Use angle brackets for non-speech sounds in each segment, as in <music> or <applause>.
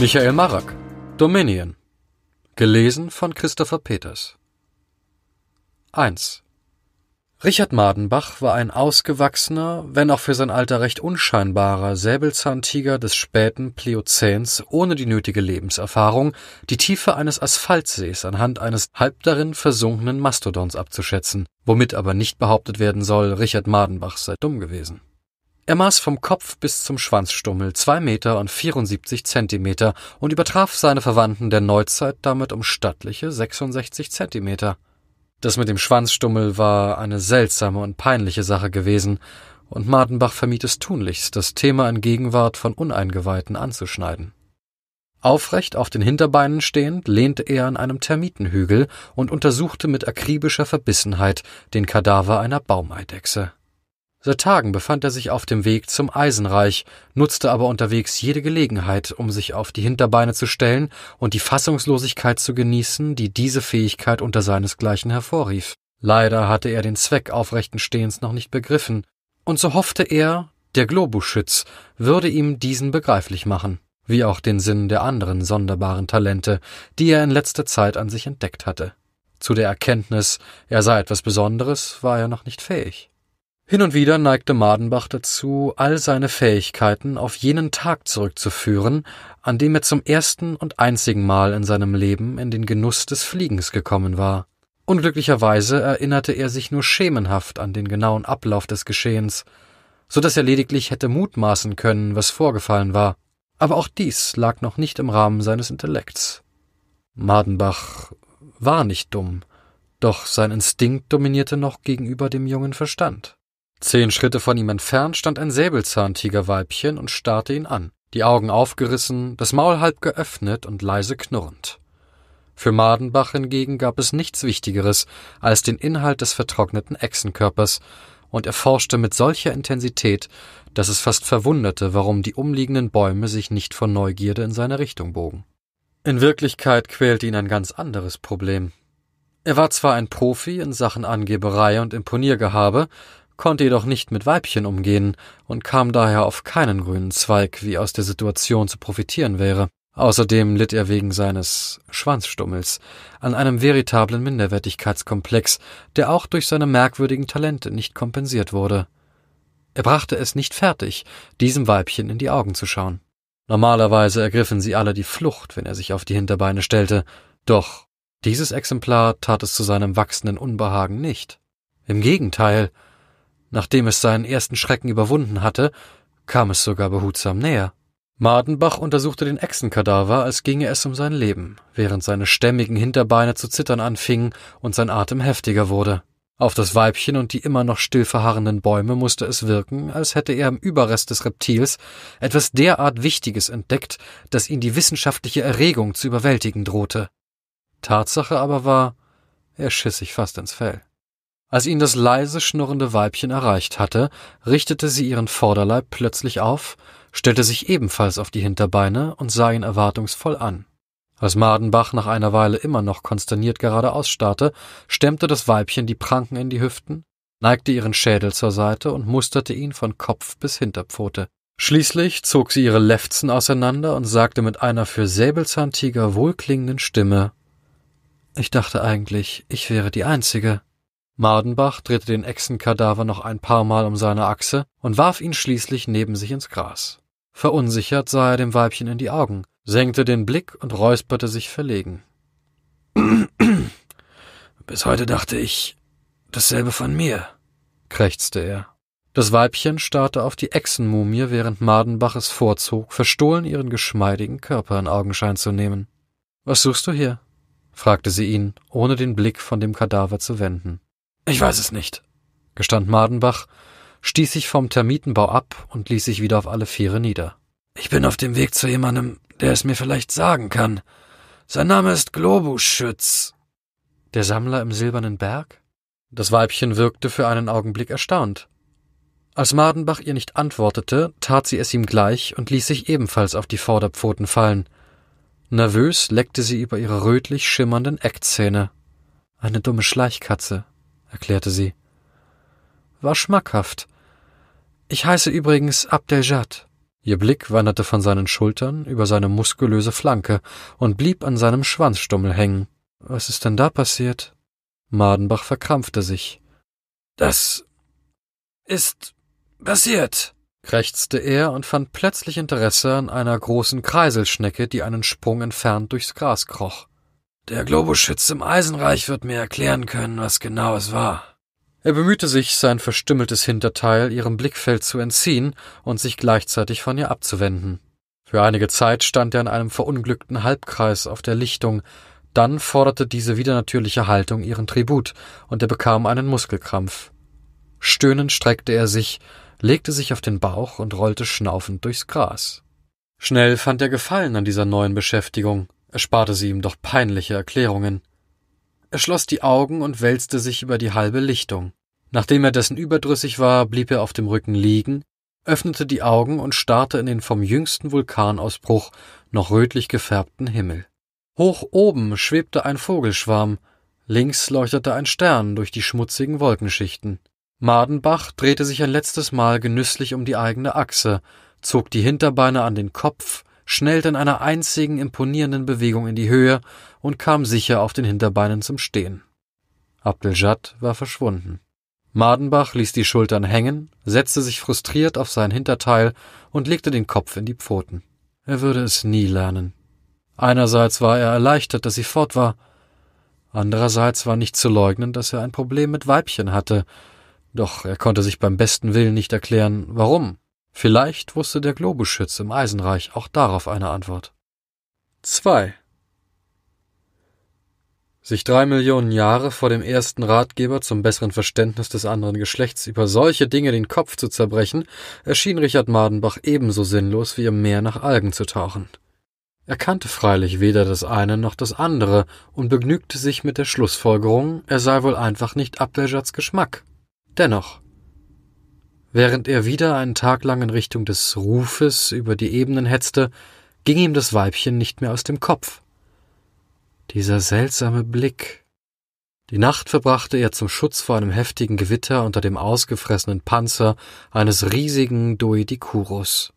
Michael Marak, Dominion. Gelesen von Christopher Peters. 1. Richard Madenbach war ein ausgewachsener, wenn auch für sein Alter recht unscheinbarer Säbelzahntiger des späten Pliozäns ohne die nötige Lebenserfahrung, die Tiefe eines Asphaltsees anhand eines halb darin versunkenen Mastodons abzuschätzen, womit aber nicht behauptet werden soll, Richard Madenbach sei dumm gewesen. Er maß vom Kopf bis zum Schwanzstummel zwei Meter und 74 Zentimeter und übertraf seine Verwandten der Neuzeit damit um stattliche 66 Zentimeter. Das mit dem Schwanzstummel war eine seltsame und peinliche Sache gewesen, und Mardenbach vermied es tunlichst, das Thema in Gegenwart von Uneingeweihten anzuschneiden. Aufrecht auf den Hinterbeinen stehend lehnte er an einem Termitenhügel und untersuchte mit akribischer Verbissenheit den Kadaver einer Baumeidechse. Seit Tagen befand er sich auf dem Weg zum Eisenreich, nutzte aber unterwegs jede Gelegenheit, um sich auf die Hinterbeine zu stellen und die Fassungslosigkeit zu genießen, die diese Fähigkeit unter seinesgleichen hervorrief. Leider hatte er den Zweck aufrechten Stehens noch nicht begriffen, und so hoffte er, der Globuschütz würde ihm diesen begreiflich machen, wie auch den Sinn der anderen sonderbaren Talente, die er in letzter Zeit an sich entdeckt hatte. Zu der Erkenntnis, er sei etwas Besonderes, war er noch nicht fähig. Hin und wieder neigte Madenbach dazu, all seine Fähigkeiten auf jenen Tag zurückzuführen, an dem er zum ersten und einzigen Mal in seinem Leben in den Genuss des Fliegens gekommen war. Unglücklicherweise erinnerte er sich nur schemenhaft an den genauen Ablauf des Geschehens, so dass er lediglich hätte mutmaßen können, was vorgefallen war. Aber auch dies lag noch nicht im Rahmen seines Intellekts. Madenbach war nicht dumm, doch sein Instinkt dominierte noch gegenüber dem jungen Verstand. Zehn Schritte von ihm entfernt stand ein Säbelzahntigerweibchen und starrte ihn an, die Augen aufgerissen, das Maul halb geöffnet und leise knurrend. Für Madenbach hingegen gab es nichts Wichtigeres als den Inhalt des vertrockneten Echsenkörpers, und er forschte mit solcher Intensität, dass es fast verwunderte, warum die umliegenden Bäume sich nicht vor Neugierde in seine Richtung bogen. In Wirklichkeit quälte ihn ein ganz anderes Problem. Er war zwar ein Profi in Sachen Angeberei und Imponiergehabe, konnte jedoch nicht mit Weibchen umgehen und kam daher auf keinen grünen Zweig, wie aus der Situation zu profitieren wäre. Außerdem litt er wegen seines Schwanzstummels an einem veritablen Minderwertigkeitskomplex, der auch durch seine merkwürdigen Talente nicht kompensiert wurde. Er brachte es nicht fertig, diesem Weibchen in die Augen zu schauen. Normalerweise ergriffen sie alle die Flucht, wenn er sich auf die Hinterbeine stellte, doch dieses Exemplar tat es zu seinem wachsenden Unbehagen nicht. Im Gegenteil, Nachdem es seinen ersten Schrecken überwunden hatte, kam es sogar behutsam näher. Mardenbach untersuchte den Echsenkadaver, als ginge es um sein Leben, während seine stämmigen Hinterbeine zu zittern anfingen und sein Atem heftiger wurde. Auf das Weibchen und die immer noch still verharrenden Bäume musste es wirken, als hätte er im Überrest des Reptils etwas derart Wichtiges entdeckt, dass ihn die wissenschaftliche Erregung zu überwältigen drohte. Tatsache aber war, er schiss sich fast ins Fell. Als ihn das leise schnurrende Weibchen erreicht hatte, richtete sie ihren Vorderleib plötzlich auf, stellte sich ebenfalls auf die Hinterbeine und sah ihn erwartungsvoll an. Als Madenbach nach einer Weile immer noch konsterniert geradeaus starrte, stemmte das Weibchen die Pranken in die Hüften, neigte ihren Schädel zur Seite und musterte ihn von Kopf bis Hinterpfote. Schließlich zog sie ihre Lefzen auseinander und sagte mit einer für Säbelzahntiger wohlklingenden Stimme Ich dachte eigentlich, ich wäre die Einzige. Mardenbach drehte den Echsenkadaver noch ein paar Mal um seine Achse und warf ihn schließlich neben sich ins Gras. Verunsichert sah er dem Weibchen in die Augen, senkte den Blick und räusperte sich verlegen. <clears throat> Bis heute dachte ich dasselbe von mir, krächzte er. Das Weibchen starrte auf die Echsenmumie, während Mardenbach es vorzog, verstohlen ihren geschmeidigen Körper in Augenschein zu nehmen. Was suchst du hier? fragte sie ihn, ohne den Blick von dem Kadaver zu wenden. Ich weiß es nicht, gestand Madenbach, stieß sich vom Termitenbau ab und ließ sich wieder auf alle Viere nieder. Ich bin auf dem Weg zu jemandem, der es mir vielleicht sagen kann. Sein Name ist Globuschütz. Der Sammler im silbernen Berg? Das Weibchen wirkte für einen Augenblick erstaunt. Als Madenbach ihr nicht antwortete, tat sie es ihm gleich und ließ sich ebenfalls auf die Vorderpfoten fallen. Nervös leckte sie über ihre rötlich schimmernden Eckzähne. Eine dumme Schleichkatze, erklärte sie. War schmackhaft. Ich heiße übrigens Abdeljad. Ihr Blick wanderte von seinen Schultern über seine muskulöse Flanke und blieb an seinem Schwanzstummel hängen. Was ist denn da passiert? Madenbach verkrampfte sich. Das ist passiert, krächzte er und fand plötzlich Interesse an einer großen Kreiselschnecke, die einen Sprung entfernt durchs Gras kroch. Der Globuschütz im Eisenreich wird mir erklären können, was genau es war. Er bemühte sich, sein verstümmeltes Hinterteil ihrem Blickfeld zu entziehen und sich gleichzeitig von ihr abzuwenden. Für einige Zeit stand er in einem verunglückten Halbkreis auf der Lichtung, dann forderte diese widernatürliche Haltung ihren Tribut, und er bekam einen Muskelkrampf. Stöhnend streckte er sich, legte sich auf den Bauch und rollte schnaufend durchs Gras. Schnell fand er Gefallen an dieser neuen Beschäftigung, ersparte sie ihm doch peinliche Erklärungen. Er schloss die Augen und wälzte sich über die halbe Lichtung. Nachdem er dessen überdrüssig war, blieb er auf dem Rücken liegen, öffnete die Augen und starrte in den vom jüngsten Vulkanausbruch noch rötlich gefärbten Himmel. Hoch oben schwebte ein Vogelschwarm, links leuchtete ein Stern durch die schmutzigen Wolkenschichten. Madenbach drehte sich ein letztes Mal genüsslich um die eigene Achse, zog die Hinterbeine an den Kopf, schnellte in einer einzigen imponierenden Bewegung in die Höhe und kam sicher auf den Hinterbeinen zum Stehen. Abdeljad war verschwunden. Madenbach ließ die Schultern hängen, setzte sich frustriert auf sein Hinterteil und legte den Kopf in die Pfoten. Er würde es nie lernen. Einerseits war er erleichtert, dass sie fort war, andererseits war nicht zu leugnen, dass er ein Problem mit Weibchen hatte, doch er konnte sich beim besten Willen nicht erklären, warum. Vielleicht wusste der Globuschütz im Eisenreich auch darauf eine Antwort. 2. Sich drei Millionen Jahre vor dem ersten Ratgeber zum besseren Verständnis des anderen Geschlechts über solche Dinge den Kopf zu zerbrechen, erschien Richard Madenbach ebenso sinnlos wie im Meer nach Algen zu tauchen. Er kannte freilich weder das eine noch das andere und begnügte sich mit der Schlussfolgerung, er sei wohl einfach nicht Abdeljads Geschmack. Dennoch, während er wieder einen Tag lang in Richtung des Rufes über die Ebenen hetzte, ging ihm das Weibchen nicht mehr aus dem Kopf. Dieser seltsame Blick. Die Nacht verbrachte er zum Schutz vor einem heftigen Gewitter unter dem ausgefressenen Panzer eines riesigen Doedikurus.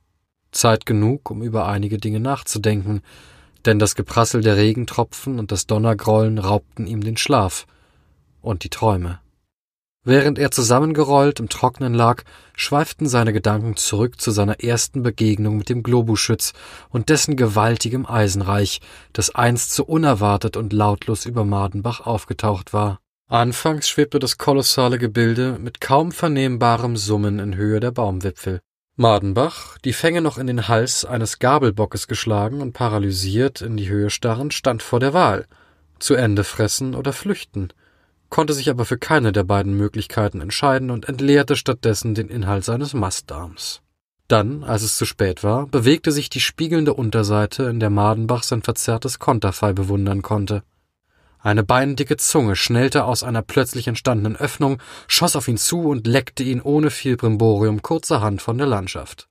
Zeit genug, um über einige Dinge nachzudenken, denn das Geprassel der Regentropfen und das Donnergrollen raubten ihm den Schlaf und die Träume. Während er zusammengerollt im Trocknen lag, schweiften seine Gedanken zurück zu seiner ersten Begegnung mit dem Globuschütz und dessen gewaltigem Eisenreich, das einst so unerwartet und lautlos über Madenbach aufgetaucht war. Anfangs schwebte das kolossale Gebilde mit kaum vernehmbarem Summen in Höhe der Baumwipfel. Madenbach, die Fänge noch in den Hals eines Gabelbockes geschlagen und paralysiert in die Höhe starrend, stand vor der Wahl zu Ende fressen oder flüchten konnte sich aber für keine der beiden Möglichkeiten entscheiden und entleerte stattdessen den Inhalt seines Mastdarms. Dann, als es zu spät war, bewegte sich die spiegelnde Unterseite, in der Madenbach sein verzerrtes Konterfei bewundern konnte. Eine beindicke Zunge schnellte aus einer plötzlich entstandenen Öffnung, schoss auf ihn zu und leckte ihn ohne viel Brimborium kurzerhand von der Landschaft.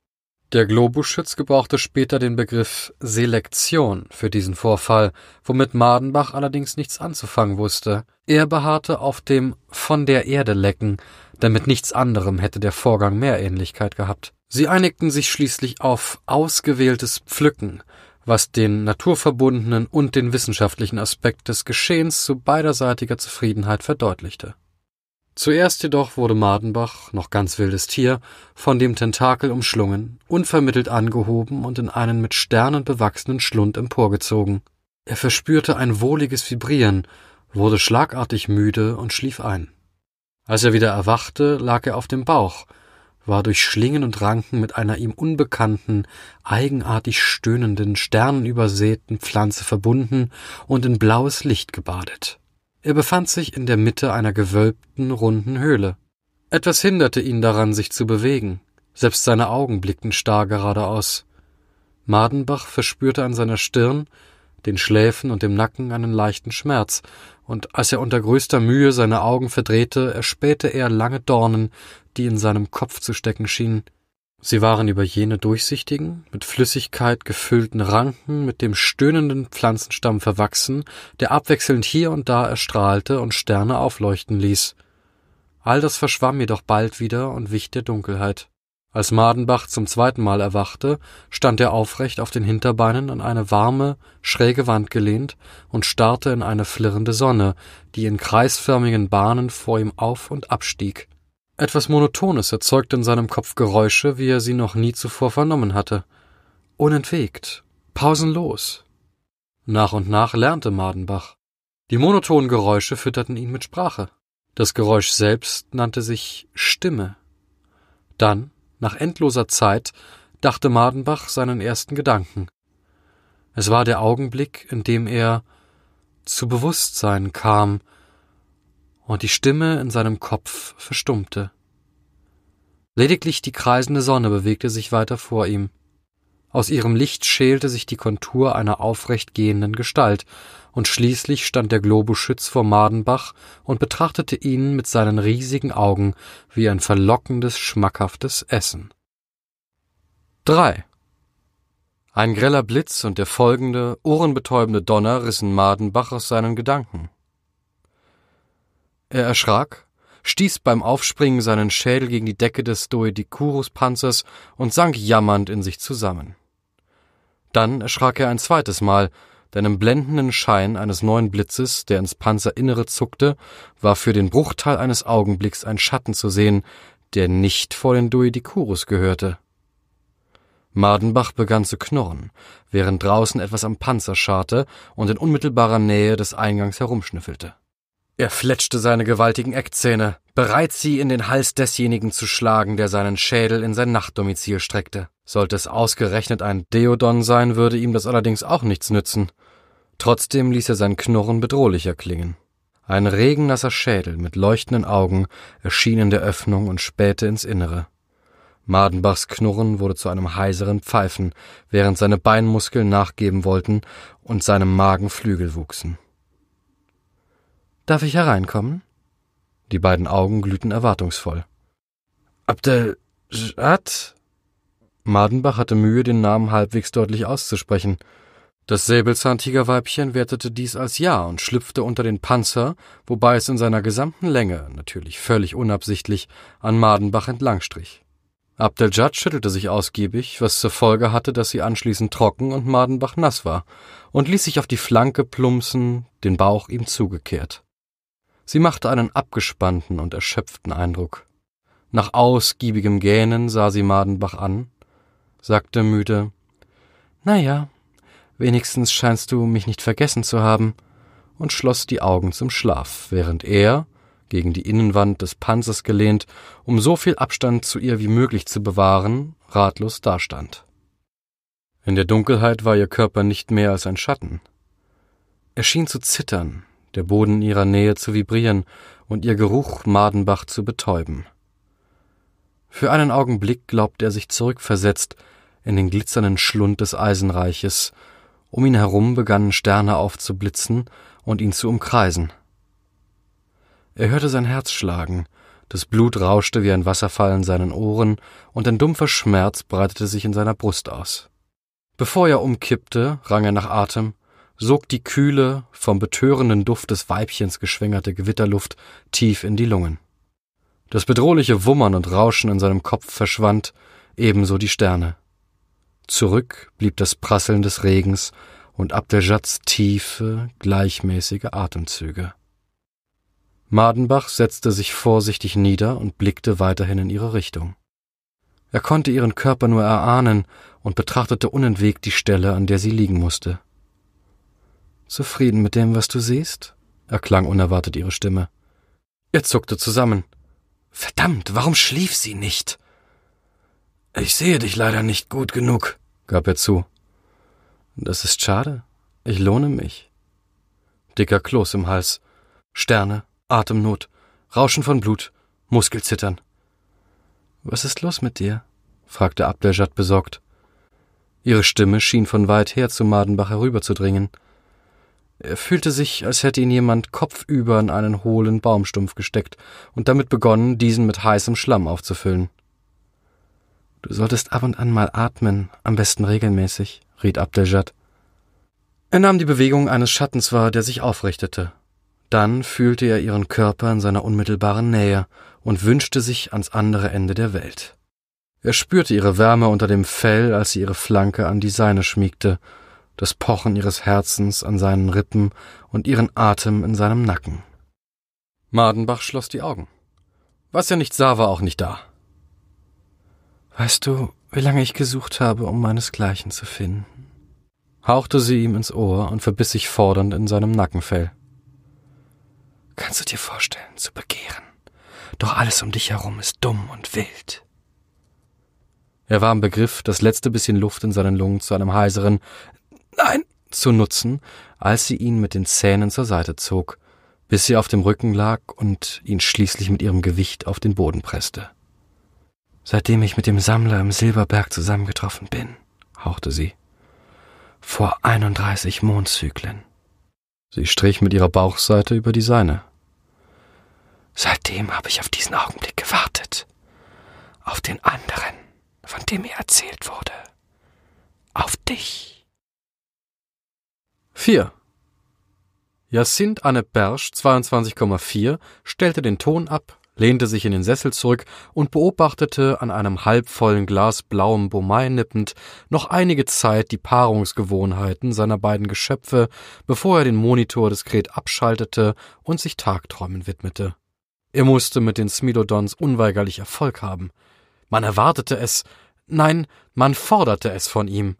Der Globuschütz gebrauchte später den Begriff Selektion für diesen Vorfall, womit Madenbach allerdings nichts anzufangen wusste. Er beharrte auf dem von der Erde lecken, denn mit nichts anderem hätte der Vorgang mehr Ähnlichkeit gehabt. Sie einigten sich schließlich auf ausgewähltes Pflücken, was den naturverbundenen und den wissenschaftlichen Aspekt des Geschehens zu beiderseitiger Zufriedenheit verdeutlichte. Zuerst jedoch wurde Madenbach, noch ganz wildes Tier, von dem Tentakel umschlungen, unvermittelt angehoben und in einen mit Sternen bewachsenen Schlund emporgezogen. Er verspürte ein wohliges Vibrieren, wurde schlagartig müde und schlief ein. Als er wieder erwachte, lag er auf dem Bauch, war durch Schlingen und Ranken mit einer ihm unbekannten, eigenartig stöhnenden, sternenübersäten Pflanze verbunden und in blaues Licht gebadet. Er befand sich in der Mitte einer gewölbten, runden Höhle. Etwas hinderte ihn daran, sich zu bewegen. Selbst seine Augen blickten starr geradeaus. Madenbach verspürte an seiner Stirn, den Schläfen und dem Nacken einen leichten Schmerz, und als er unter größter Mühe seine Augen verdrehte, erspähte er lange Dornen, die in seinem Kopf zu stecken schienen. Sie waren über jene durchsichtigen, mit Flüssigkeit gefüllten Ranken mit dem stöhnenden Pflanzenstamm verwachsen, der abwechselnd hier und da erstrahlte und Sterne aufleuchten ließ. All das verschwamm jedoch bald wieder und wich der Dunkelheit. Als Madenbach zum zweiten Mal erwachte, stand er aufrecht auf den Hinterbeinen an eine warme, schräge Wand gelehnt und starrte in eine flirrende Sonne, die in kreisförmigen Bahnen vor ihm auf und abstieg. Etwas Monotones erzeugte in seinem Kopf Geräusche, wie er sie noch nie zuvor vernommen hatte. Unentwegt, pausenlos. Nach und nach lernte Madenbach. Die monotonen Geräusche fütterten ihn mit Sprache. Das Geräusch selbst nannte sich Stimme. Dann nach endloser Zeit dachte Madenbach seinen ersten Gedanken. Es war der Augenblick, in dem er zu Bewusstsein kam und die Stimme in seinem Kopf verstummte. Lediglich die kreisende Sonne bewegte sich weiter vor ihm. Aus ihrem Licht schälte sich die Kontur einer aufrecht gehenden Gestalt, und schließlich stand der Globuschütz vor Madenbach und betrachtete ihn mit seinen riesigen Augen wie ein verlockendes, schmackhaftes Essen. 3. Ein greller Blitz und der folgende, ohrenbetäubende Donner rissen Madenbach aus seinen Gedanken. Er erschrak, stieß beim Aufspringen seinen Schädel gegen die Decke des Doedicurus-Panzers und sank jammernd in sich zusammen. Dann erschrak er ein zweites Mal, denn im blendenden Schein eines neuen Blitzes, der ins Panzerinnere zuckte, war für den Bruchteil eines Augenblicks ein Schatten zu sehen, der nicht vor den Duedicurus gehörte. Mardenbach begann zu knurren, während draußen etwas am Panzer scharte und in unmittelbarer Nähe des Eingangs herumschnüffelte. Er fletschte seine gewaltigen Eckzähne, bereit sie in den Hals desjenigen zu schlagen, der seinen Schädel in sein Nachtdomizil streckte. Sollte es ausgerechnet ein Deodon sein, würde ihm das allerdings auch nichts nützen. Trotzdem ließ er sein Knurren bedrohlicher klingen. Ein regennasser Schädel mit leuchtenden Augen erschien in der Öffnung und spähte ins Innere. Madenbachs Knurren wurde zu einem heiseren Pfeifen, während seine Beinmuskeln nachgeben wollten und seinem Magen Flügel wuchsen. Darf ich hereinkommen? Die beiden Augen glühten erwartungsvoll. Abdeljad? Madenbach hatte Mühe, den Namen halbwegs deutlich auszusprechen. Das Säbelzahntigerweibchen wertete dies als Ja und schlüpfte unter den Panzer, wobei es in seiner gesamten Länge, natürlich völlig unabsichtlich, an Madenbach entlangstrich. Abdeljad schüttelte sich ausgiebig, was zur Folge hatte, dass sie anschließend trocken und Madenbach nass war, und ließ sich auf die Flanke plumpsen, den Bauch ihm zugekehrt. Sie machte einen abgespannten und erschöpften Eindruck. Nach ausgiebigem Gähnen sah sie Madenbach an, sagte müde Na ja, wenigstens scheinst du mich nicht vergessen zu haben, und schloss die Augen zum Schlaf, während er, gegen die Innenwand des Panzers gelehnt, um so viel Abstand zu ihr wie möglich zu bewahren, ratlos dastand. In der Dunkelheit war ihr Körper nicht mehr als ein Schatten. Er schien zu zittern, der Boden ihrer Nähe zu vibrieren und ihr Geruch Madenbach zu betäuben. Für einen Augenblick glaubte er sich zurückversetzt in den glitzernden Schlund des Eisenreiches, um ihn herum begannen Sterne aufzublitzen und ihn zu umkreisen. Er hörte sein Herz schlagen, das Blut rauschte wie ein Wasserfall in seinen Ohren, und ein dumpfer Schmerz breitete sich in seiner Brust aus. Bevor er umkippte, rang er nach Atem sog die kühle, vom betörenden Duft des Weibchens geschwängerte Gewitterluft tief in die Lungen. Das bedrohliche Wummern und Rauschen in seinem Kopf verschwand, ebenso die Sterne. Zurück blieb das Prasseln des Regens und Abdeljats tiefe, gleichmäßige Atemzüge. Madenbach setzte sich vorsichtig nieder und blickte weiterhin in ihre Richtung. Er konnte ihren Körper nur erahnen und betrachtete unentwegt die Stelle, an der sie liegen musste. Zufrieden mit dem, was du siehst? erklang unerwartet ihre Stimme. Er zuckte zusammen. Verdammt, warum schlief sie nicht? Ich sehe dich leider nicht gut genug, gab er zu. Das ist schade. Ich lohne mich. Dicker Kloß im Hals. Sterne, Atemnot, Rauschen von Blut, Muskelzittern. Was ist los mit dir? fragte Abdeljad besorgt. Ihre Stimme schien von weit her zu Madenbach herüberzudringen. Er fühlte sich, als hätte ihn jemand kopfüber in einen hohlen Baumstumpf gesteckt und damit begonnen, diesen mit heißem Schlamm aufzufüllen. Du solltest ab und an mal atmen, am besten regelmäßig, riet Abdeljad. Er nahm die Bewegung eines Schattens wahr, der sich aufrichtete. Dann fühlte er ihren Körper in seiner unmittelbaren Nähe und wünschte sich ans andere Ende der Welt. Er spürte ihre Wärme unter dem Fell, als sie ihre Flanke an die seine schmiegte, das Pochen ihres Herzens an seinen Rippen und ihren Atem in seinem Nacken. Madenbach schloss die Augen. Was er nicht sah, war auch nicht da. Weißt du, wie lange ich gesucht habe, um meinesgleichen zu finden? hauchte sie ihm ins Ohr und verbiss sich fordernd in seinem Nackenfell. Kannst du dir vorstellen, zu begehren? Doch alles um dich herum ist dumm und wild. Er war im Begriff, das letzte bisschen Luft in seinen Lungen zu einem heiseren Nein zu nutzen, als sie ihn mit den Zähnen zur Seite zog, bis sie auf dem Rücken lag und ihn schließlich mit ihrem Gewicht auf den Boden presste. Seitdem ich mit dem Sammler im Silberberg zusammengetroffen bin, hauchte sie. Vor 31 Mondzyklen. Sie strich mit ihrer Bauchseite über die seine. Seitdem habe ich auf diesen Augenblick gewartet. Auf den anderen, von dem mir erzählt wurde. Auf dich. 4. Jacinthe Anne Bersch, 22,4, stellte den Ton ab, lehnte sich in den Sessel zurück und beobachtete an einem halbvollen Glas blauem Bomai nippend noch einige Zeit die Paarungsgewohnheiten seiner beiden Geschöpfe, bevor er den Monitor diskret abschaltete und sich Tagträumen widmete. Er musste mit den Smilodons unweigerlich Erfolg haben. Man erwartete es, nein, man forderte es von ihm.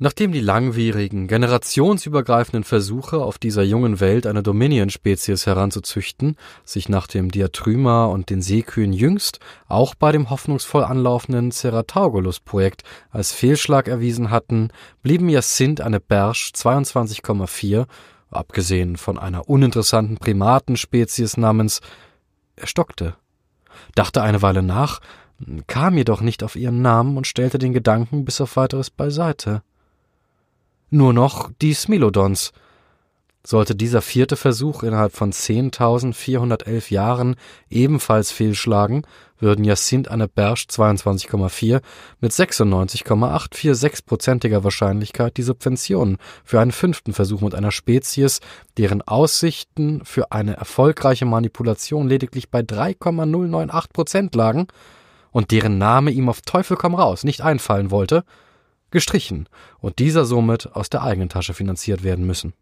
Nachdem die langwierigen, generationsübergreifenden Versuche auf dieser jungen Welt eine Dominion-Spezies heranzuzüchten sich nach dem Diatryma und den Seekühen jüngst auch bei dem hoffnungsvoll anlaufenden Cerataugulus-Projekt als Fehlschlag erwiesen hatten, blieben Jacinthe eine Bersch 22,4, abgesehen von einer uninteressanten Primatenspezies namens, er stockte, dachte eine Weile nach, kam jedoch nicht auf ihren Namen und stellte den Gedanken bis auf weiteres beiseite nur noch die Smilodons. Sollte dieser vierte Versuch innerhalb von 10.411 Jahren ebenfalls fehlschlagen, würden Jacinthe Anne Bersch 22,4 mit 96,846-prozentiger Wahrscheinlichkeit die Subventionen für einen fünften Versuch mit einer Spezies, deren Aussichten für eine erfolgreiche Manipulation lediglich bei 3,098 Prozent lagen und deren Name ihm auf Teufel komm raus nicht einfallen wollte, gestrichen und dieser somit aus der eigenen Tasche finanziert werden müssen.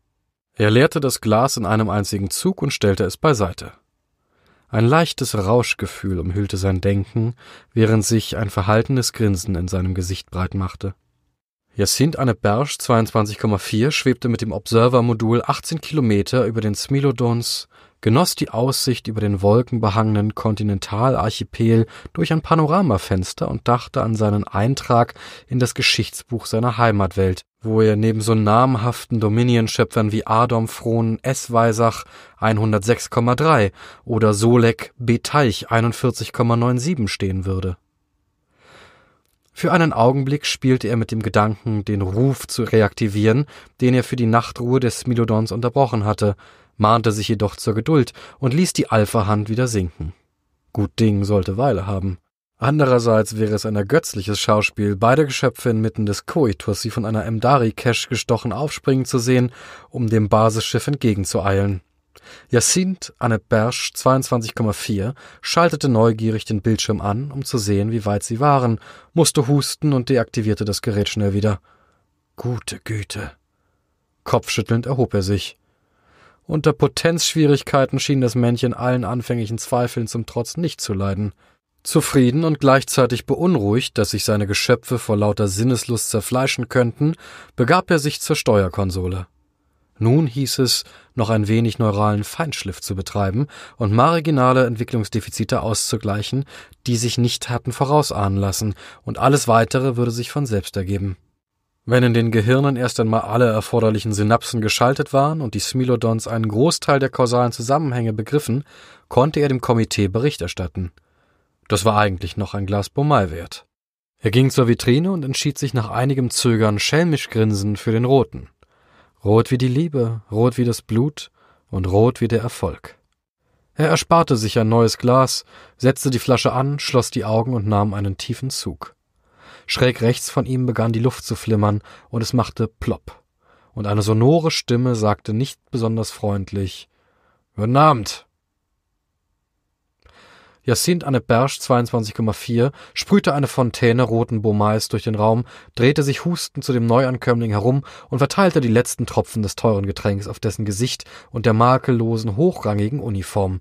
Er leerte das Glas in einem einzigen Zug und stellte es beiseite. Ein leichtes Rauschgefühl umhüllte sein Denken, während sich ein verhaltenes Grinsen in seinem Gesicht breit machte. Jacinthe Anne Bersch 22,4 schwebte mit dem Observer-Modul 18 Kilometer über den Smilodons genoss die Aussicht über den wolkenbehangenen Kontinentalarchipel durch ein Panoramafenster und dachte an seinen Eintrag in das Geschichtsbuch seiner Heimatwelt, wo er neben so namhaften Dominion-Schöpfern wie Adam Frohn S. Weisach 106,3 oder Solek B. Teich 41,97 stehen würde. Für einen Augenblick spielte er mit dem Gedanken, den Ruf zu reaktivieren, den er für die Nachtruhe des Smilodons unterbrochen hatte, mahnte sich jedoch zur Geduld und ließ die Alpha-Hand wieder sinken. Gut Ding sollte Weile haben. Andererseits wäre es ein ergötzliches Schauspiel, beide Geschöpfe inmitten des Koitus sie von einer Emdari-Cache gestochen aufspringen zu sehen, um dem Basisschiff entgegenzueilen. Jacinthe Anne Bersch 22,4 schaltete neugierig den Bildschirm an, um zu sehen, wie weit sie waren, musste husten und deaktivierte das Gerät schnell wieder. Gute Güte. Kopfschüttelnd erhob er sich. Unter Potenzschwierigkeiten schien das Männchen allen anfänglichen Zweifeln zum Trotz nicht zu leiden. Zufrieden und gleichzeitig beunruhigt, dass sich seine Geschöpfe vor lauter Sinneslust zerfleischen könnten, begab er sich zur Steuerkonsole. Nun hieß es, noch ein wenig neuralen Feinschliff zu betreiben und marginale Entwicklungsdefizite auszugleichen, die sich nicht hatten vorausahnen lassen, und alles weitere würde sich von selbst ergeben. Wenn in den Gehirnen erst einmal alle erforderlichen Synapsen geschaltet waren und die Smilodons einen Großteil der kausalen Zusammenhänge begriffen, konnte er dem Komitee Bericht erstatten. Das war eigentlich noch ein Glas Bomai wert. Er ging zur Vitrine und entschied sich nach einigem Zögern schelmisch grinsend für den roten. Rot wie die Liebe, rot wie das Blut und rot wie der Erfolg. Er ersparte sich ein neues Glas, setzte die Flasche an, schloss die Augen und nahm einen tiefen Zug. Schräg rechts von ihm begann die Luft zu flimmern, und es machte plopp. Und eine sonore Stimme sagte nicht besonders freundlich Guten Abend. Jacinthe Anne Bersch 22,4 sprühte eine Fontäne roten Baumais durch den Raum, drehte sich hustend zu dem Neuankömmling herum und verteilte die letzten Tropfen des teuren Getränks auf dessen Gesicht und der makellosen, hochrangigen Uniform.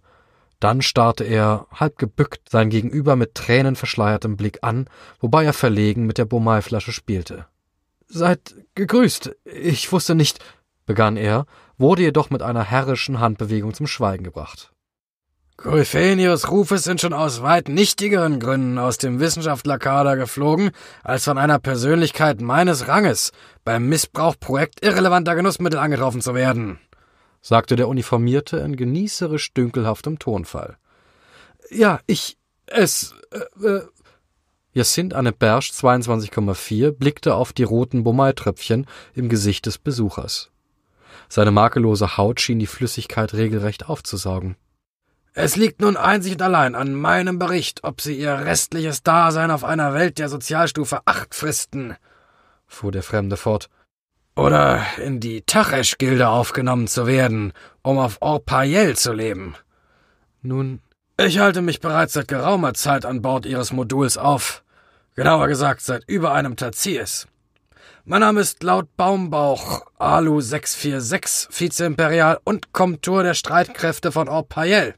Dann starrte er, halb gebückt, sein Gegenüber mit tränenverschleiertem Blick an, wobei er verlegen mit der Baumai-Flasche spielte. Seid gegrüßt. Ich wusste nicht, begann er, wurde jedoch mit einer herrischen Handbewegung zum Schweigen gebracht. Koryphänius Rufus sind schon aus weit nichtigeren Gründen aus dem Wissenschaftlerkader geflogen, als von einer Persönlichkeit meines Ranges beim Missbrauch projektirrelevanter Genussmittel angetroffen zu werden, sagte der Uniformierte in genießerisch dünkelhaftem Tonfall. Ja, ich, es, äh, äh. Jacinthe Anne Bersch 22,4 blickte auf die roten Bomai-Tröpfchen im Gesicht des Besuchers. Seine makellose Haut schien die Flüssigkeit regelrecht aufzusaugen. Es liegt nun einzig und allein an meinem Bericht, ob Sie Ihr restliches Dasein auf einer Welt der Sozialstufe acht fristen, fuhr der Fremde fort, oder in die Tachesch-Gilde aufgenommen zu werden, um auf Orpayel zu leben. Nun, ich halte mich bereits seit geraumer Zeit an Bord Ihres Moduls auf, genauer gesagt seit über einem Tertius. Mein Name ist laut Baumbauch Alu 646, Vizeimperial und Komtur der Streitkräfte von Orpayel.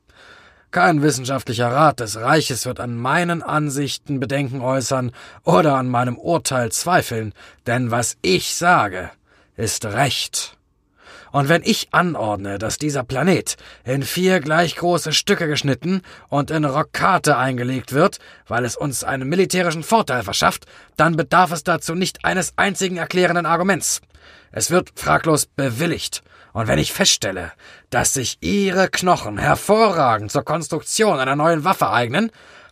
Kein wissenschaftlicher Rat des Reiches wird an meinen Ansichten Bedenken äußern oder an meinem Urteil zweifeln, denn was ich sage, ist Recht. Und wenn ich anordne, dass dieser Planet in vier gleich große Stücke geschnitten und in Rockate eingelegt wird, weil es uns einen militärischen Vorteil verschafft, dann bedarf es dazu nicht eines einzigen erklärenden Arguments. Es wird fraglos bewilligt, und wenn ich feststelle, dass sich Ihre Knochen hervorragend zur Konstruktion einer neuen Waffe eignen,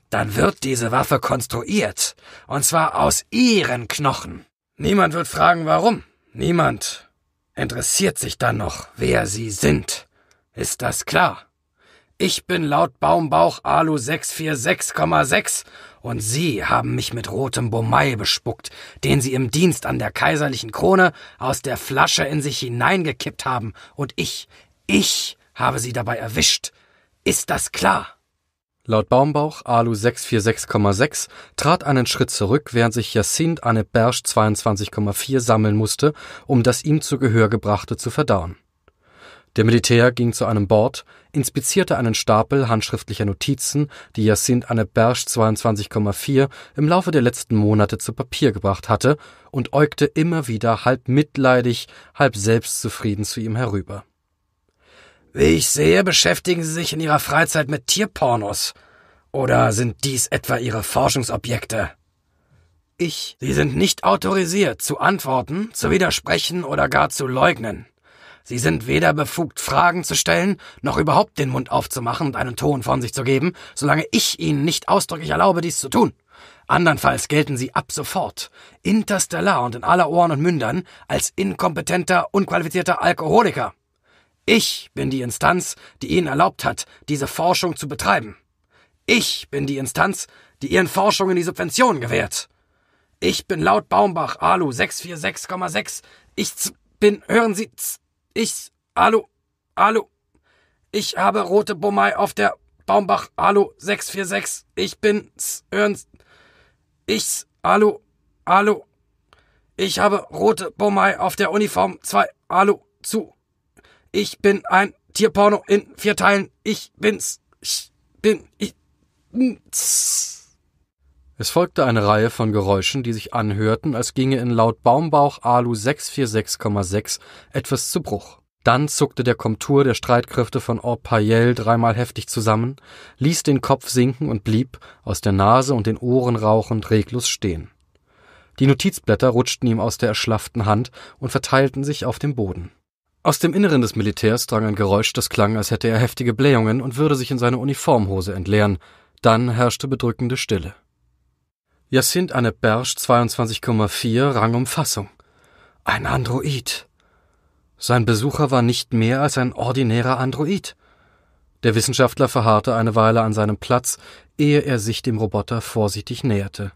dann wird diese Waffe konstruiert. Und zwar aus Ihren Knochen. Niemand wird fragen, warum. Niemand interessiert sich dann noch, wer Sie sind. Ist das klar? Ich bin laut Baumbauch Alu 646,6 und Sie haben mich mit rotem Bomei bespuckt, den Sie im Dienst an der kaiserlichen Krone aus der Flasche in sich hineingekippt haben, und ich, ich habe Sie dabei erwischt. Ist das klar? Laut Baumbauch Alu 646,6 trat einen Schritt zurück, während sich Jacinthe Anne Bersch 22,4 sammeln musste, um das ihm zu Gehör gebrachte zu verdauen. Der Militär ging zu einem Board, inspizierte einen Stapel handschriftlicher Notizen, die Jacinthe Anne Bersch 22,4 im Laufe der letzten Monate zu Papier gebracht hatte, und äugte immer wieder halb mitleidig, halb selbstzufrieden zu ihm herüber. Wie ich sehe, beschäftigen Sie sich in Ihrer Freizeit mit Tierpornos. Oder sind dies etwa Ihre Forschungsobjekte? Ich. Sie sind nicht autorisiert, zu antworten, zu widersprechen oder gar zu leugnen. Sie sind weder befugt, Fragen zu stellen, noch überhaupt den Mund aufzumachen und einen Ton von sich zu geben, solange ich Ihnen nicht ausdrücklich erlaube, dies zu tun. Andernfalls gelten Sie ab sofort, interstellar und in aller Ohren und Mündern, als inkompetenter, unqualifizierter Alkoholiker. Ich bin die Instanz, die Ihnen erlaubt hat, diese Forschung zu betreiben. Ich bin die Instanz, die Ihren Forschungen die Subventionen gewährt. Ich bin laut Baumbach Alu 646,6. Ich bin, hören Sie, ich, Alu, Alu. Ich habe rote Bomei auf der Baumbach Alu 646. Ich bin, hören Ich, Alu, Alu. Ich habe rote Bomei auf der Uniform 2 Alu zu. Ich bin ein Tierporno in vier Teilen. Ich bin's. Ich bin. Ich. Es folgte eine Reihe von Geräuschen, die sich anhörten, als ginge in laut Baumbauch Alu 646,6 etwas zu Bruch. Dann zuckte der Komtur der Streitkräfte von Orpayel dreimal heftig zusammen, ließ den Kopf sinken und blieb, aus der Nase und den Ohren rauchend, reglos stehen. Die Notizblätter rutschten ihm aus der erschlafften Hand und verteilten sich auf dem Boden. Aus dem Inneren des Militärs drang ein Geräusch, das klang, als hätte er heftige Blähungen und würde sich in seine Uniformhose entleeren. Dann herrschte bedrückende Stille. Jacinthe Anne Bersch 22,4 rang um Fassung. Ein Android. Sein Besucher war nicht mehr als ein ordinärer Android. Der Wissenschaftler verharrte eine Weile an seinem Platz, ehe er sich dem Roboter vorsichtig näherte.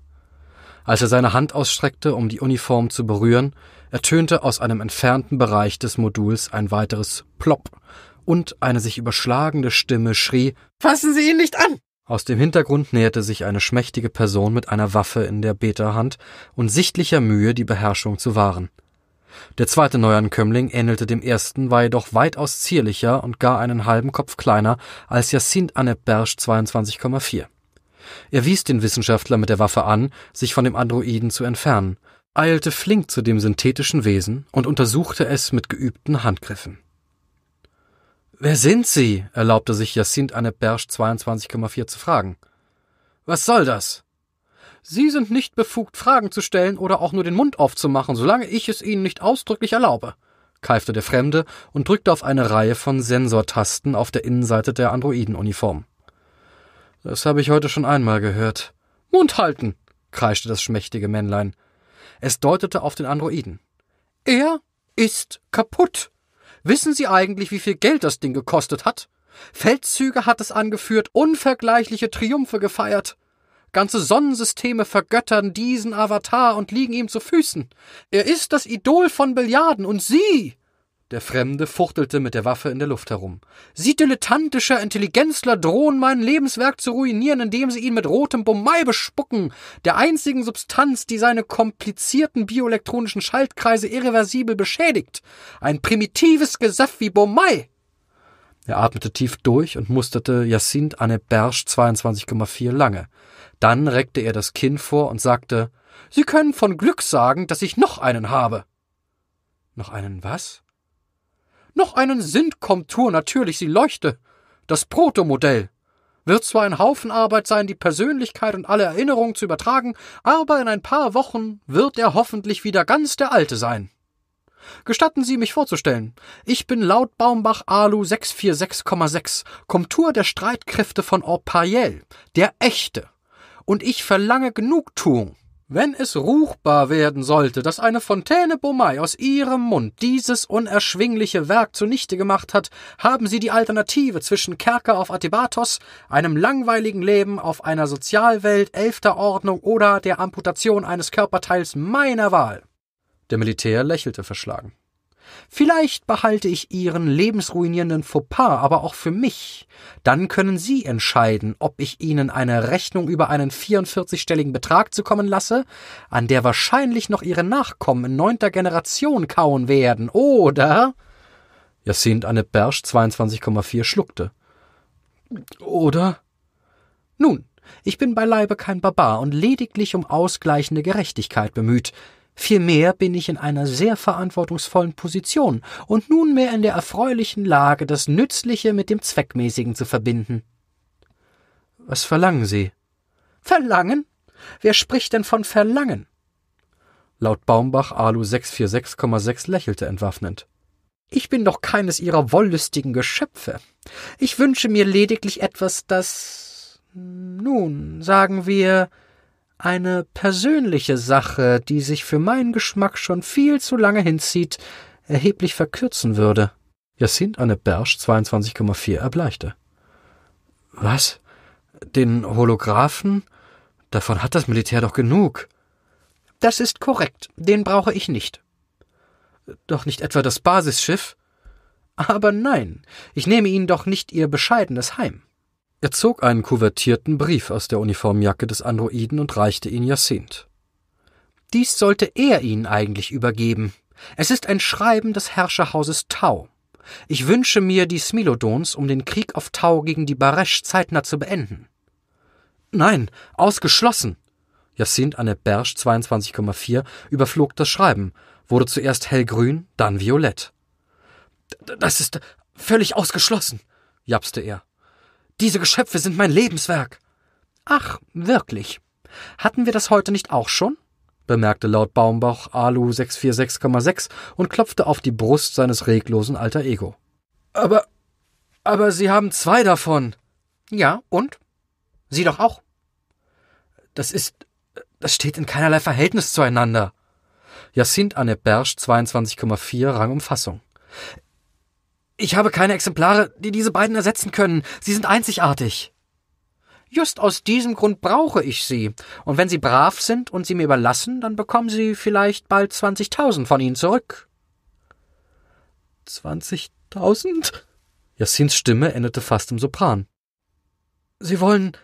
Als er seine Hand ausstreckte, um die Uniform zu berühren, ertönte aus einem entfernten Bereich des Moduls ein weiteres Plopp, und eine sich überschlagende Stimme schrie Fassen Sie ihn nicht an. Aus dem Hintergrund näherte sich eine schmächtige Person mit einer Waffe in der Beta-Hand und sichtlicher Mühe, die Beherrschung zu wahren. Der zweite Neuankömmling ähnelte dem ersten, war jedoch weitaus zierlicher und gar einen halben Kopf kleiner als Jacinthe Annep Bersch 22,4. Er wies den Wissenschaftler mit der Waffe an, sich von dem Androiden zu entfernen, eilte flink zu dem synthetischen Wesen und untersuchte es mit geübten Handgriffen. Wer sind Sie? erlaubte sich Jacinthe Anne Bersch 22,4 zu fragen. Was soll das? Sie sind nicht befugt, Fragen zu stellen oder auch nur den Mund aufzumachen, solange ich es Ihnen nicht ausdrücklich erlaube, keifte der Fremde und drückte auf eine Reihe von Sensortasten auf der Innenseite der Androidenuniform. Das habe ich heute schon einmal gehört. Mund halten, kreischte das schmächtige Männlein. Es deutete auf den Androiden. Er ist kaputt. Wissen Sie eigentlich, wie viel Geld das Ding gekostet hat? Feldzüge hat es angeführt, unvergleichliche Triumphe gefeiert. Ganze Sonnensysteme vergöttern diesen Avatar und liegen ihm zu Füßen. Er ist das Idol von Billiarden und Sie, der Fremde fuchtelte mit der Waffe in der Luft herum. Sie dilettantischer Intelligenzler drohen mein Lebenswerk zu ruinieren, indem sie ihn mit rotem Bombay bespucken, der einzigen Substanz, die seine komplizierten bioelektronischen Schaltkreise irreversibel beschädigt. Ein primitives Gesöff wie Bombay. Er atmete tief durch und musterte Jacinthe Anne Bersch 22,4 lange. Dann reckte er das Kinn vor und sagte, Sie können von Glück sagen, dass ich noch einen habe. Noch einen was? Noch einen Sintkomtur natürlich, sie leuchte. Das Protomodell. Wird zwar ein Haufen Arbeit sein, die Persönlichkeit und alle Erinnerungen zu übertragen, aber in ein paar Wochen wird er hoffentlich wieder ganz der Alte sein. Gestatten Sie mich vorzustellen. Ich bin laut Baumbach Alu 646,6, Komtur der Streitkräfte von Orpayel, der Echte. Und ich verlange Genugtuung. Wenn es ruchbar werden sollte, dass eine Fontäne Beaumay aus ihrem Mund dieses unerschwingliche Werk zunichte gemacht hat, haben Sie die Alternative zwischen Kerker auf Atebatos, einem langweiligen Leben auf einer Sozialwelt elfter Ordnung oder der Amputation eines Körperteils meiner Wahl. Der Militär lächelte verschlagen. Vielleicht behalte ich Ihren lebensruinierenden Fauxpas aber auch für mich. Dann können Sie entscheiden, ob ich Ihnen eine Rechnung über einen 44-stelligen Betrag zukommen lasse, an der wahrscheinlich noch Ihre Nachkommen in neunter Generation kauen werden, oder Jacinthe Anne Bersch 22,4 schluckte. Oder? Nun, ich bin beileibe kein Barbar und lediglich um ausgleichende Gerechtigkeit bemüht. Vielmehr bin ich in einer sehr verantwortungsvollen Position und nunmehr in der erfreulichen Lage, das Nützliche mit dem Zweckmäßigen zu verbinden. Was verlangen Sie? Verlangen? Wer spricht denn von Verlangen? Laut Baumbach Alu 646,6 lächelte entwaffnend. Ich bin doch keines Ihrer wollüstigen Geschöpfe. Ich wünsche mir lediglich etwas, das, nun, sagen wir, eine persönliche Sache, die sich für meinen Geschmack schon viel zu lange hinzieht, erheblich verkürzen würde. Jacinthe Anne Bersch 22,4 erbleichte. Was? Den Holographen? Davon hat das Militär doch genug. Das ist korrekt, den brauche ich nicht. Doch nicht etwa das Basisschiff? Aber nein, ich nehme Ihnen doch nicht Ihr bescheidenes Heim. Er zog einen kuvertierten Brief aus der Uniformjacke des Androiden und reichte ihn Jacinthe. Dies sollte er Ihnen eigentlich übergeben. Es ist ein Schreiben des Herrscherhauses Tau. Ich wünsche mir die Smilodons, um den Krieg auf Tau gegen die Baresch zeitnah zu beenden. Nein, ausgeschlossen. Jacinthe Anne Bersch 22,4 überflog das Schreiben, wurde zuerst hellgrün, dann violett. Das ist völlig ausgeschlossen, japste er. Diese Geschöpfe sind mein Lebenswerk. Ach, wirklich. Hatten wir das heute nicht auch schon? bemerkte laut Baumbach Alu 646,6 und klopfte auf die Brust seines reglosen alter Ego. Aber, aber Sie haben zwei davon. Ja, und? Sie doch auch. Das ist, das steht in keinerlei Verhältnis zueinander. Jacinthe Anne Bersch 22,4 Rang um Fassung. Ich habe keine Exemplare, die diese beiden ersetzen können. Sie sind einzigartig. Just aus diesem Grund brauche ich sie. Und wenn sie brav sind und sie mir überlassen, dann bekommen sie vielleicht bald 20.000 von ihnen zurück. 20.000? Jacins Stimme endete fast im Sopran. Sie wollen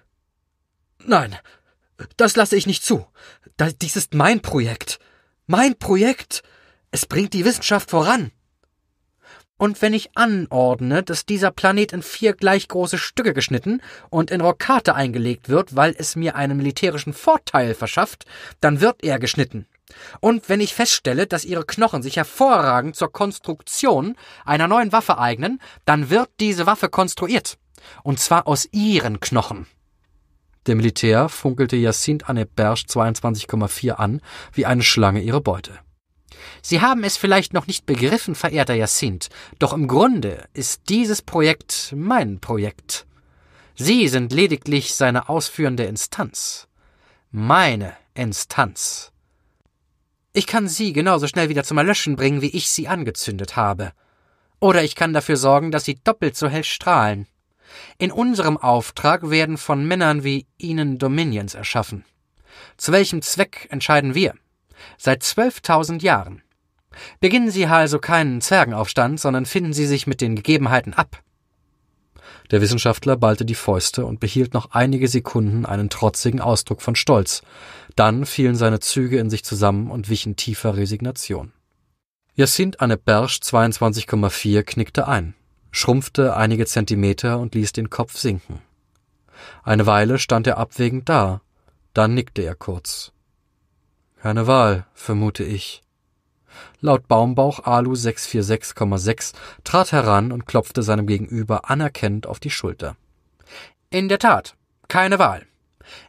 Nein, das lasse ich nicht zu. Dies ist mein Projekt. Mein Projekt. Es bringt die Wissenschaft voran. Und wenn ich anordne, dass dieser Planet in vier gleich große Stücke geschnitten und in Rokate eingelegt wird, weil es mir einen militärischen Vorteil verschafft, dann wird er geschnitten. Und wenn ich feststelle, dass ihre Knochen sich hervorragend zur Konstruktion einer neuen Waffe eignen, dann wird diese Waffe konstruiert. Und zwar aus ihren Knochen. Der Militär funkelte Jacinthe Anne Berge 22,4 an, wie eine Schlange ihre Beute. Sie haben es vielleicht noch nicht begriffen, verehrter Jacinthe, doch im Grunde ist dieses Projekt mein Projekt. Sie sind lediglich seine ausführende Instanz. Meine Instanz. Ich kann Sie genauso schnell wieder zum Erlöschen bringen, wie ich Sie angezündet habe. Oder ich kann dafür sorgen, dass Sie doppelt so hell strahlen. In unserem Auftrag werden von Männern wie Ihnen Dominions erschaffen. Zu welchem Zweck entscheiden wir? Seit zwölftausend Jahren. Beginnen Sie also keinen Zwergenaufstand, sondern finden Sie sich mit den Gegebenheiten ab. Der Wissenschaftler ballte die Fäuste und behielt noch einige Sekunden einen trotzigen Ausdruck von Stolz. Dann fielen seine Züge in sich zusammen und wichen tiefer Resignation. Jacinthe Anne Berge 22,4 knickte ein schrumpfte einige Zentimeter und ließ den Kopf sinken. Eine Weile stand er abwägend da, dann nickte er kurz. Keine Wahl, vermute ich. Laut Baumbauch Alu 646,6 trat heran und klopfte seinem Gegenüber anerkennend auf die Schulter. In der Tat, keine Wahl.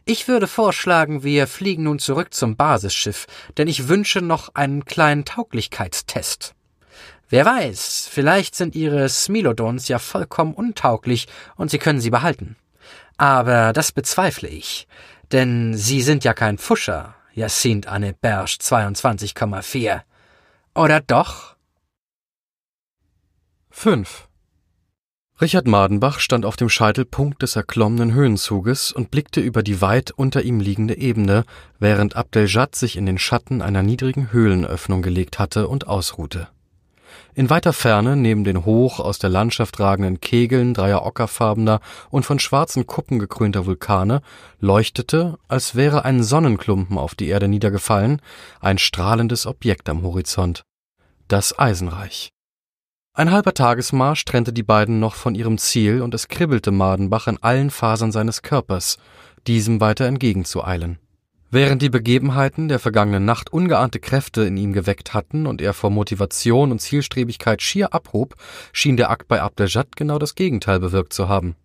Ich würde vorschlagen, wir fliegen nun zurück zum Basisschiff, denn ich wünsche noch einen kleinen Tauglichkeitstest. Wer weiß, vielleicht sind ihre Smilodons ja vollkommen untauglich und sie können sie behalten. Aber das bezweifle ich, denn sie sind ja kein Pfuscher, Jacinthe Anne Berge 22,4. Oder doch? 5. Richard Madenbach stand auf dem Scheitelpunkt des erklommenen Höhenzuges und blickte über die weit unter ihm liegende Ebene, während Abdeljad sich in den Schatten einer niedrigen Höhlenöffnung gelegt hatte und ausruhte. In weiter Ferne, neben den hoch aus der Landschaft ragenden Kegeln dreier ockerfarbener und von schwarzen Kuppen gekrönter Vulkane, leuchtete, als wäre ein Sonnenklumpen auf die Erde niedergefallen, ein strahlendes Objekt am Horizont. Das Eisenreich. Ein halber Tagesmarsch trennte die beiden noch von ihrem Ziel, und es kribbelte Madenbach in allen Fasern seines Körpers, diesem weiter entgegenzueilen. Während die Begebenheiten der vergangenen Nacht ungeahnte Kräfte in ihm geweckt hatten und er vor Motivation und Zielstrebigkeit schier abhob, schien der Akt bei Abdeljad genau das Gegenteil bewirkt zu haben.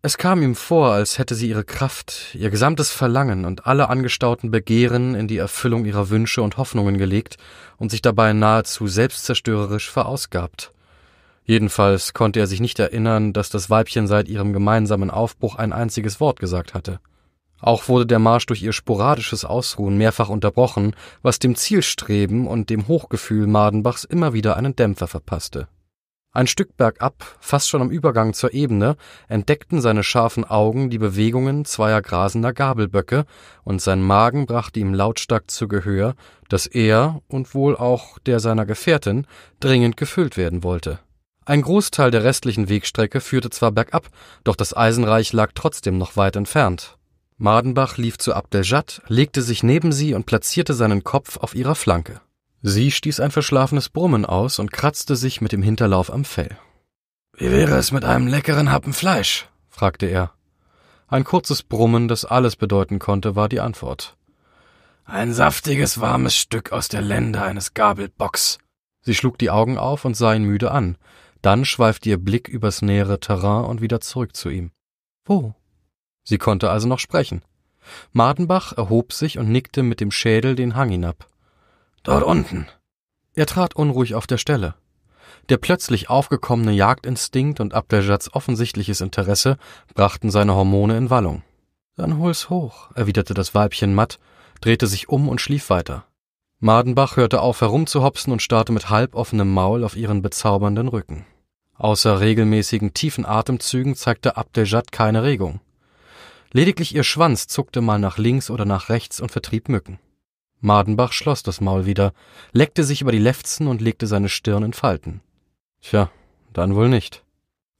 Es kam ihm vor, als hätte sie ihre Kraft, ihr gesamtes Verlangen und alle angestauten Begehren in die Erfüllung ihrer Wünsche und Hoffnungen gelegt und sich dabei nahezu selbstzerstörerisch verausgabt. Jedenfalls konnte er sich nicht erinnern, dass das Weibchen seit ihrem gemeinsamen Aufbruch ein einziges Wort gesagt hatte. Auch wurde der Marsch durch ihr sporadisches Ausruhen mehrfach unterbrochen, was dem Zielstreben und dem Hochgefühl Madenbachs immer wieder einen Dämpfer verpasste. Ein Stück bergab, fast schon am Übergang zur Ebene, entdeckten seine scharfen Augen die Bewegungen zweier grasender Gabelböcke, und sein Magen brachte ihm lautstark zu Gehör, dass er und wohl auch der seiner Gefährtin dringend gefüllt werden wollte. Ein Großteil der restlichen Wegstrecke führte zwar bergab, doch das Eisenreich lag trotzdem noch weit entfernt. Madenbach lief zu Abdeljad, legte sich neben sie und platzierte seinen Kopf auf ihrer Flanke. Sie stieß ein verschlafenes Brummen aus und kratzte sich mit dem Hinterlauf am Fell. Wie wäre es mit einem leckeren Happen Fleisch? fragte er. Ein kurzes Brummen, das alles bedeuten konnte, war die Antwort. Ein saftiges, warmes Stück aus der Lende eines Gabelbocks. Sie schlug die Augen auf und sah ihn müde an. Dann schweifte ihr Blick übers nähere Terrain und wieder zurück zu ihm. Wo? Sie konnte also noch sprechen. Madenbach erhob sich und nickte mit dem Schädel den Hang hinab. Dort unten. Er trat unruhig auf der Stelle. Der plötzlich aufgekommene Jagdinstinkt und Abdeljats offensichtliches Interesse brachten seine Hormone in Wallung. Dann hol's hoch, erwiderte das Weibchen matt, drehte sich um und schlief weiter. Madenbach hörte auf herumzuhopsen und starrte mit halboffenem Maul auf ihren bezaubernden Rücken. Außer regelmäßigen tiefen Atemzügen zeigte Abdeljad keine Regung. Lediglich ihr Schwanz zuckte mal nach links oder nach rechts und vertrieb Mücken. Madenbach schloss das Maul wieder, leckte sich über die Lefzen und legte seine Stirn in Falten. Tja, dann wohl nicht.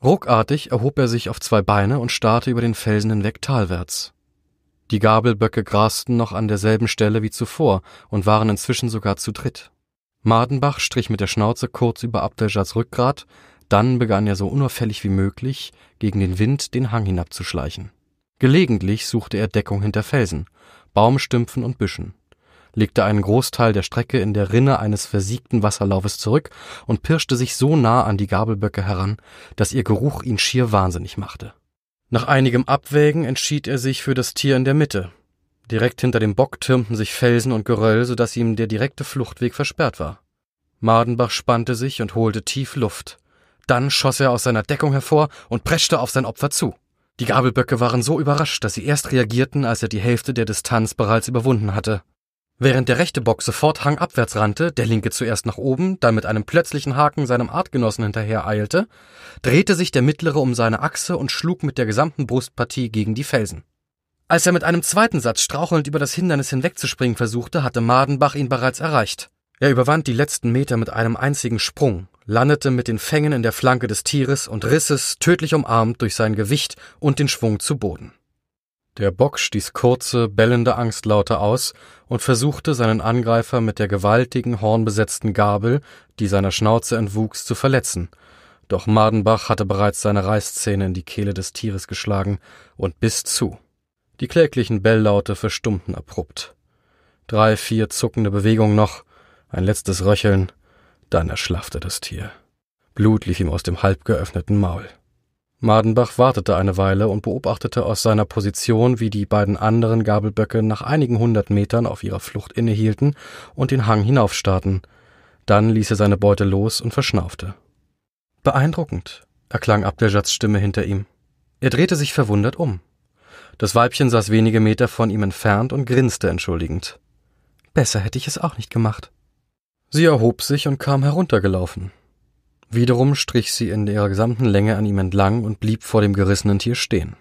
Ruckartig erhob er sich auf zwei Beine und starrte über den Felsen hinweg talwärts. Die Gabelböcke grasten noch an derselben Stelle wie zuvor und waren inzwischen sogar zu dritt. Mardenbach strich mit der Schnauze kurz über Abdeljats Rückgrat, dann begann er so unauffällig wie möglich, gegen den Wind den Hang hinabzuschleichen. Gelegentlich suchte er Deckung hinter Felsen, Baumstümpfen und Büschen, legte einen Großteil der Strecke in der Rinne eines versiegten Wasserlaufes zurück und pirschte sich so nah an die Gabelböcke heran, dass ihr Geruch ihn schier wahnsinnig machte. Nach einigem Abwägen entschied er sich für das Tier in der Mitte, Direkt hinter dem Bock türmten sich Felsen und Geröll, so dass ihm der direkte Fluchtweg versperrt war. Mardenbach spannte sich und holte tief Luft. Dann schoss er aus seiner Deckung hervor und preschte auf sein Opfer zu. Die Gabelböcke waren so überrascht, dass sie erst reagierten, als er die Hälfte der Distanz bereits überwunden hatte. Während der rechte Bock sofort hangabwärts rannte, der linke zuerst nach oben, dann mit einem plötzlichen Haken seinem Artgenossen hinterher eilte, drehte sich der mittlere um seine Achse und schlug mit der gesamten Brustpartie gegen die Felsen. Als er mit einem zweiten Satz strauchelnd über das Hindernis hinwegzuspringen versuchte, hatte Madenbach ihn bereits erreicht. Er überwand die letzten Meter mit einem einzigen Sprung, landete mit den Fängen in der Flanke des Tieres und riss es, tödlich umarmt durch sein Gewicht und den Schwung zu Boden. Der Bock stieß kurze, bellende Angstlaute aus und versuchte, seinen Angreifer mit der gewaltigen, hornbesetzten Gabel, die seiner Schnauze entwuchs, zu verletzen. Doch Madenbach hatte bereits seine Reißzähne in die Kehle des Tieres geschlagen und biss zu. Die kläglichen Belllaute verstummten abrupt. Drei, vier zuckende Bewegungen noch, ein letztes Röcheln, dann erschlaffte das Tier. Blut lief ihm aus dem halb geöffneten Maul. Madenbach wartete eine Weile und beobachtete aus seiner Position, wie die beiden anderen Gabelböcke nach einigen hundert Metern auf ihrer Flucht innehielten und den Hang hinaufstarrten. Dann ließ er seine Beute los und verschnaufte. Beeindruckend, erklang Abdeljats Stimme hinter ihm. Er drehte sich verwundert um. Das Weibchen saß wenige Meter von ihm entfernt und grinste entschuldigend. Besser hätte ich es auch nicht gemacht. Sie erhob sich und kam heruntergelaufen. Wiederum strich sie in ihrer gesamten Länge an ihm entlang und blieb vor dem gerissenen Tier stehen.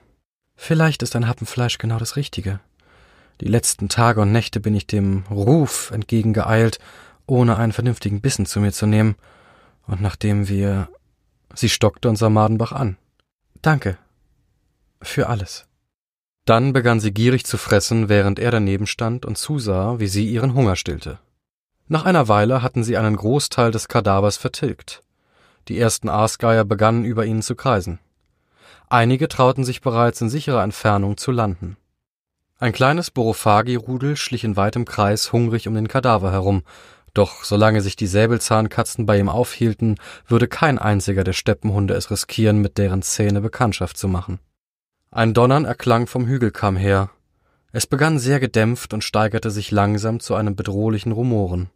Vielleicht ist ein Happen Fleisch genau das Richtige. Die letzten Tage und Nächte bin ich dem Ruf entgegengeeilt, ohne einen vernünftigen Bissen zu mir zu nehmen, und nachdem wir. Sie stockte und sah Madenbach an. Danke. Für alles. Dann begann sie gierig zu fressen, während er daneben stand und zusah, wie sie ihren Hunger stillte. Nach einer Weile hatten sie einen Großteil des Kadavers vertilgt. Die ersten Aasgeier begannen über ihnen zu kreisen. Einige trauten sich bereits in sicherer Entfernung zu landen. Ein kleines Borophagi-Rudel schlich in weitem Kreis hungrig um den Kadaver herum, doch solange sich die Säbelzahnkatzen bei ihm aufhielten, würde kein einziger der Steppenhunde es riskieren, mit deren Zähne Bekanntschaft zu machen. Ein Donnern erklang vom Hügelkamm her. Es begann sehr gedämpft und steigerte sich langsam zu einem bedrohlichen Rumoren.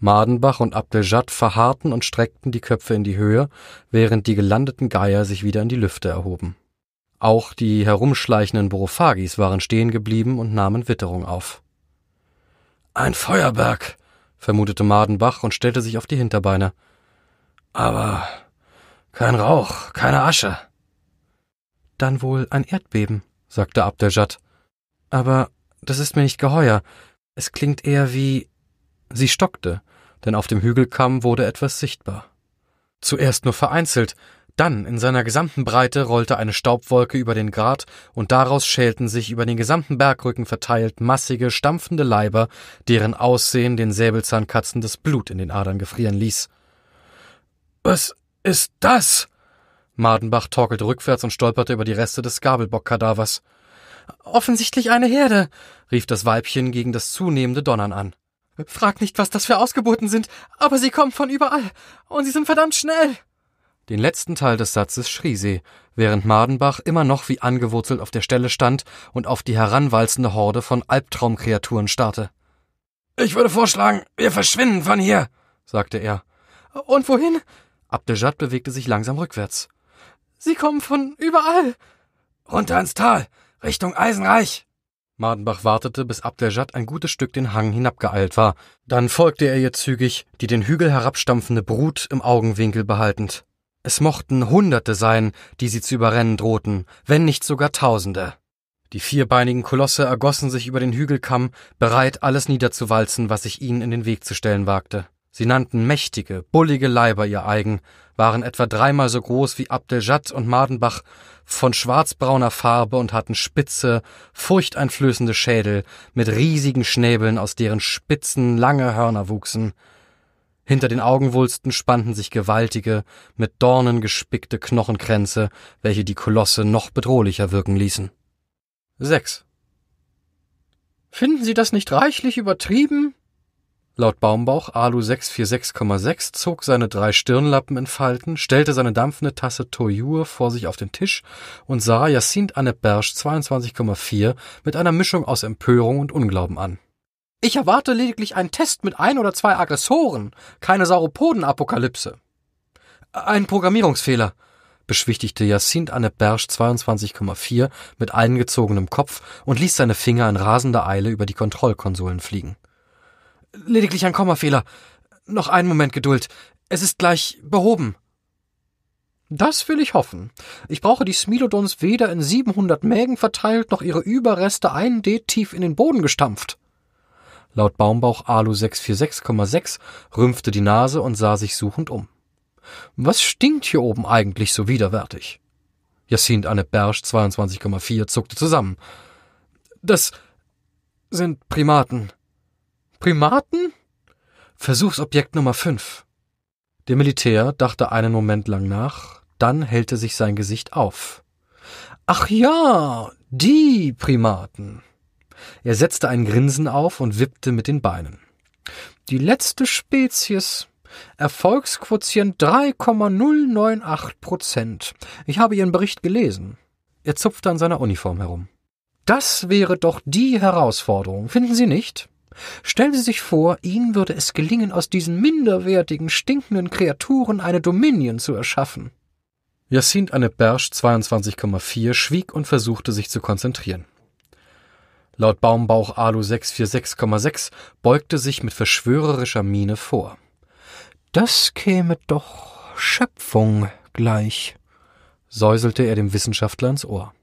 Madenbach und Abdeljad verharrten und streckten die Köpfe in die Höhe, während die gelandeten Geier sich wieder in die Lüfte erhoben. Auch die herumschleichenden Borophagis waren stehen geblieben und nahmen Witterung auf. Ein Feuerberg, vermutete Madenbach und stellte sich auf die Hinterbeine. Aber kein Rauch, keine Asche. Dann wohl ein Erdbeben, sagte Abdeljad. Aber das ist mir nicht geheuer. Es klingt eher wie. Sie stockte, denn auf dem Hügelkamm wurde etwas sichtbar. Zuerst nur vereinzelt, dann in seiner gesamten Breite rollte eine Staubwolke über den Grat und daraus schälten sich über den gesamten Bergrücken verteilt massige, stampfende Leiber, deren Aussehen den Säbelzahnkatzen das Blut in den Adern gefrieren ließ. Was ist das? Madenbach torkelte rückwärts und stolperte über die Reste des Gabelbock-Kadavers. Offensichtlich eine Herde, rief das Weibchen gegen das zunehmende Donnern an. Frag nicht, was das für Ausgeburten sind, aber sie kommen von überall, und sie sind verdammt schnell. Den letzten Teil des Satzes schrie sie, während Madenbach immer noch wie angewurzelt auf der Stelle stand und auf die heranwalzende Horde von Albtraumkreaturen starrte. Ich würde vorschlagen, wir verschwinden von hier, sagte er. Und wohin? Abdejad bewegte sich langsam rückwärts. Sie kommen von überall. Runter ins Tal, Richtung Eisenreich. Mardenbach wartete, bis Abdeljad ein gutes Stück den Hang hinabgeeilt war. Dann folgte er ihr zügig, die den Hügel herabstampfende Brut im Augenwinkel behaltend. Es mochten Hunderte sein, die sie zu überrennen drohten, wenn nicht sogar Tausende. Die vierbeinigen Kolosse ergossen sich über den Hügelkamm, bereit, alles niederzuwalzen, was sich ihnen in den Weg zu stellen wagte. Sie nannten mächtige, bullige Leiber ihr eigen, waren etwa dreimal so groß wie Abdeljad und Madenbach, von schwarzbrauner Farbe und hatten spitze, furchteinflößende Schädel mit riesigen Schnäbeln, aus deren Spitzen lange Hörner wuchsen. Hinter den Augenwulsten spannten sich gewaltige, mit Dornen gespickte Knochenkränze, welche die Kolosse noch bedrohlicher wirken ließen. 6. Finden Sie das nicht reichlich übertrieben? Laut Baumbauch Alu 646,6 zog seine drei Stirnlappen in Falten, stellte seine dampfende Tasse Toyur vor sich auf den Tisch und sah Jacinthe Annette Bersch 22,4 mit einer Mischung aus Empörung und Unglauben an. Ich erwarte lediglich einen Test mit ein oder zwei Aggressoren, keine Sauropoden-Apokalypse. Ein Programmierungsfehler, beschwichtigte Jacinthe Annette Bersch 22,4 mit eingezogenem Kopf und ließ seine Finger in rasender Eile über die Kontrollkonsolen fliegen. Lediglich ein Kommafehler. Noch einen Moment Geduld. Es ist gleich behoben. Das will ich hoffen. Ich brauche die Smilodons weder in 700 Mägen verteilt, noch ihre Überreste ein D tief in den Boden gestampft. Laut Baumbauch Alu 646,6 rümpfte die Nase und sah sich suchend um. Was stinkt hier oben eigentlich so widerwärtig? Jacinthe Anne Bersch 22,4 zuckte zusammen. Das sind Primaten. Primaten? Versuchsobjekt Nummer 5. Der Militär dachte einen Moment lang nach, dann hellte sich sein Gesicht auf. Ach ja, die Primaten. Er setzte ein Grinsen auf und wippte mit den Beinen. Die letzte Spezies. Erfolgsquotient 3,098 Prozent. Ich habe Ihren Bericht gelesen. Er zupfte an seiner Uniform herum. Das wäre doch die Herausforderung, finden Sie nicht? Stellen Sie sich vor, Ihnen würde es gelingen, aus diesen minderwertigen, stinkenden Kreaturen eine Dominion zu erschaffen. Jacinthe Anne Bersch 22,4 schwieg und versuchte sich zu konzentrieren. Laut Baumbauch Alu 646,6 beugte sich mit verschwörerischer Miene vor. Das käme doch Schöpfung gleich, säuselte er dem Wissenschaftler ins Ohr.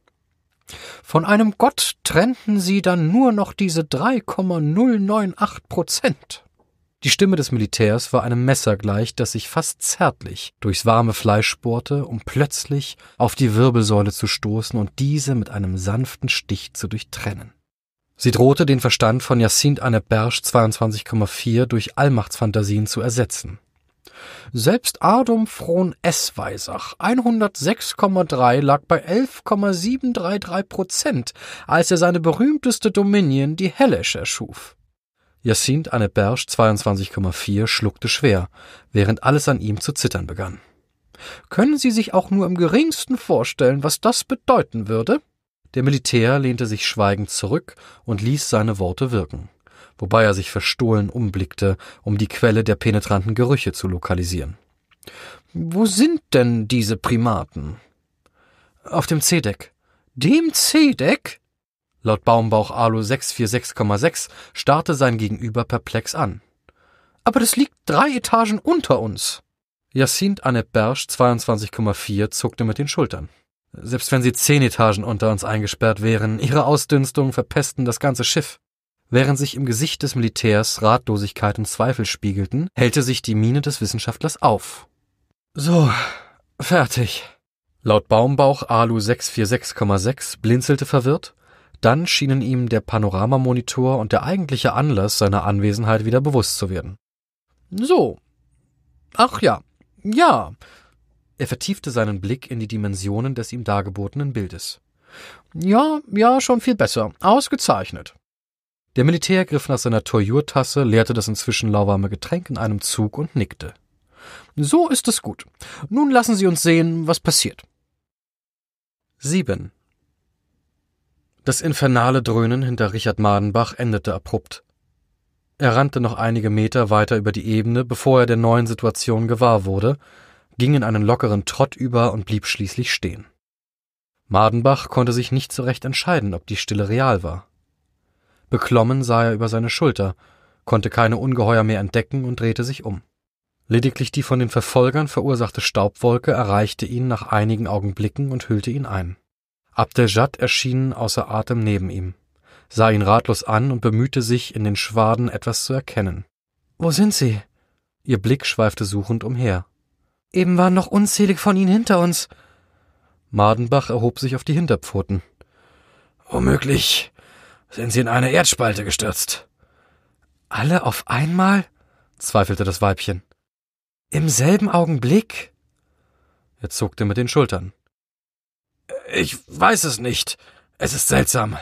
Von einem Gott trennten sie dann nur noch diese 3,098 Prozent. Die Stimme des Militärs war einem Messer gleich, das sich fast zärtlich durchs warme Fleisch bohrte, um plötzlich auf die Wirbelsäule zu stoßen und diese mit einem sanften Stich zu durchtrennen. Sie drohte den Verstand von Jacinthe Anne Bersch 22,4 durch Allmachtsfantasien zu ersetzen. Selbst Adum Fron Essweisach 106,3 lag bei 11,733 Prozent, als er seine berühmteste Dominion, die Hellish, erschuf. Jacinthe Anne Bersch 22,4 schluckte schwer, während alles an ihm zu zittern begann. Können Sie sich auch nur im geringsten vorstellen, was das bedeuten würde? Der Militär lehnte sich schweigend zurück und ließ seine Worte wirken wobei er sich verstohlen umblickte, um die Quelle der penetranten Gerüche zu lokalisieren. Wo sind denn diese Primaten? Auf dem C-Deck. Dem C-Deck? Laut Baumbauch Alu 646,6 starrte sein Gegenüber perplex an. Aber das liegt drei Etagen unter uns. Jacinthe Annette Bersch 22,4 zuckte mit den Schultern. Selbst wenn sie zehn Etagen unter uns eingesperrt wären, ihre Ausdünstungen verpesten das ganze Schiff. Während sich im Gesicht des Militärs Ratlosigkeit und Zweifel spiegelten, hellte sich die Miene des Wissenschaftlers auf. So, fertig. Laut Baumbauch Alu 646,6 blinzelte verwirrt, dann schienen ihm der Panoramamonitor und der eigentliche Anlass seiner Anwesenheit wieder bewusst zu werden. So. Ach ja, ja. Er vertiefte seinen Blick in die Dimensionen des ihm dargebotenen Bildes. Ja, ja, schon viel besser. Ausgezeichnet. Der Militär griff nach seiner Toyur-Tasse, leerte das inzwischen lauwarme Getränk in einem Zug und nickte. So ist es gut. Nun lassen Sie uns sehen, was passiert. 7. Das infernale Dröhnen hinter Richard Madenbach endete abrupt. Er rannte noch einige Meter weiter über die Ebene, bevor er der neuen Situation gewahr wurde, ging in einen lockeren Trott über und blieb schließlich stehen. Madenbach konnte sich nicht so recht entscheiden, ob die Stille real war. Beklommen sah er über seine Schulter, konnte keine Ungeheuer mehr entdecken und drehte sich um. Lediglich die von den Verfolgern verursachte Staubwolke erreichte ihn nach einigen Augenblicken und hüllte ihn ein. Abdeljad erschien außer Atem neben ihm, sah ihn ratlos an und bemühte sich, in den Schwaden etwas zu erkennen. Wo sind Sie? Ihr Blick schweifte suchend umher. Eben waren noch unzählige von ihnen hinter uns. Madenbach erhob sich auf die Hinterpfoten. Womöglich sind sie in eine Erdspalte gestürzt. Alle auf einmal? zweifelte das Weibchen. Im selben Augenblick? Er zuckte mit den Schultern. Ich weiß es nicht. Es ist seltsam.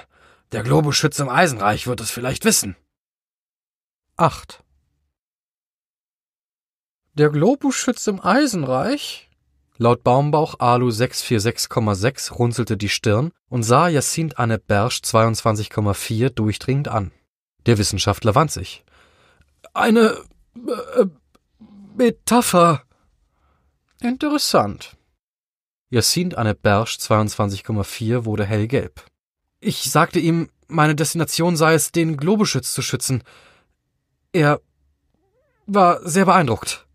Der Globuschütze im Eisenreich wird es vielleicht wissen. 8. Der Globuschütze im Eisenreich? Laut Baumbauch Alu 646,6 runzelte die Stirn und sah Jacinthe Anne Bersch 22,4 durchdringend an. Der Wissenschaftler wand sich. Eine äh, Metapher. Interessant. Jacinthe Anne Bersch 22,4 wurde hellgelb. Ich sagte ihm, meine Destination sei es, den Globuschütz zu schützen. Er war sehr beeindruckt.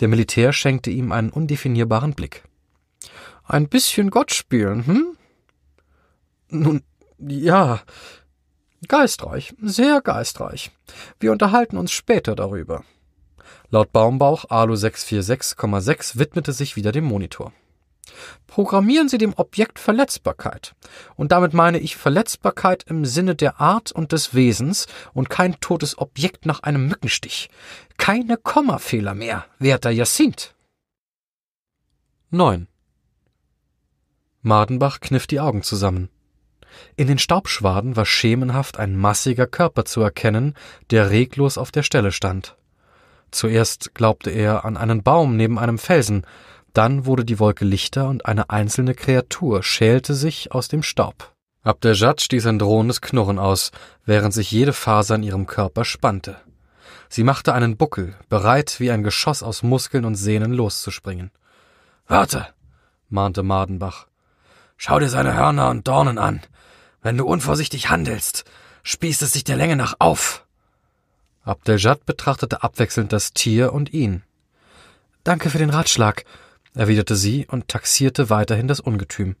Der Militär schenkte ihm einen undefinierbaren Blick. Ein bisschen Gott spielen, hm? Nun, ja. Geistreich, sehr geistreich. Wir unterhalten uns später darüber. Laut Baumbauch Alu 646,6 widmete sich wieder dem Monitor. Programmieren Sie dem Objekt Verletzbarkeit. Und damit meine ich Verletzbarkeit im Sinne der Art und des Wesens und kein totes Objekt nach einem Mückenstich. Keine Kommafehler mehr, werter Jacinthe. 9. Mardenbach kniff die Augen zusammen. In den Staubschwaden war schemenhaft ein massiger Körper zu erkennen, der reglos auf der Stelle stand. Zuerst glaubte er an einen Baum neben einem Felsen, dann wurde die Wolke lichter und eine einzelne Kreatur schälte sich aus dem Staub. Abderjad stieß ein drohendes Knurren aus, während sich jede Faser in ihrem Körper spannte. Sie machte einen Buckel, bereit, wie ein Geschoss aus Muskeln und Sehnen loszuspringen. Warte, mahnte Mardenbach. Schau dir seine Hörner und Dornen an. Wenn du unvorsichtig handelst, spießt es sich der Länge nach auf. Abdeljad betrachtete abwechselnd das Tier und ihn. Danke für den Ratschlag, erwiderte sie und taxierte weiterhin das Ungetüm.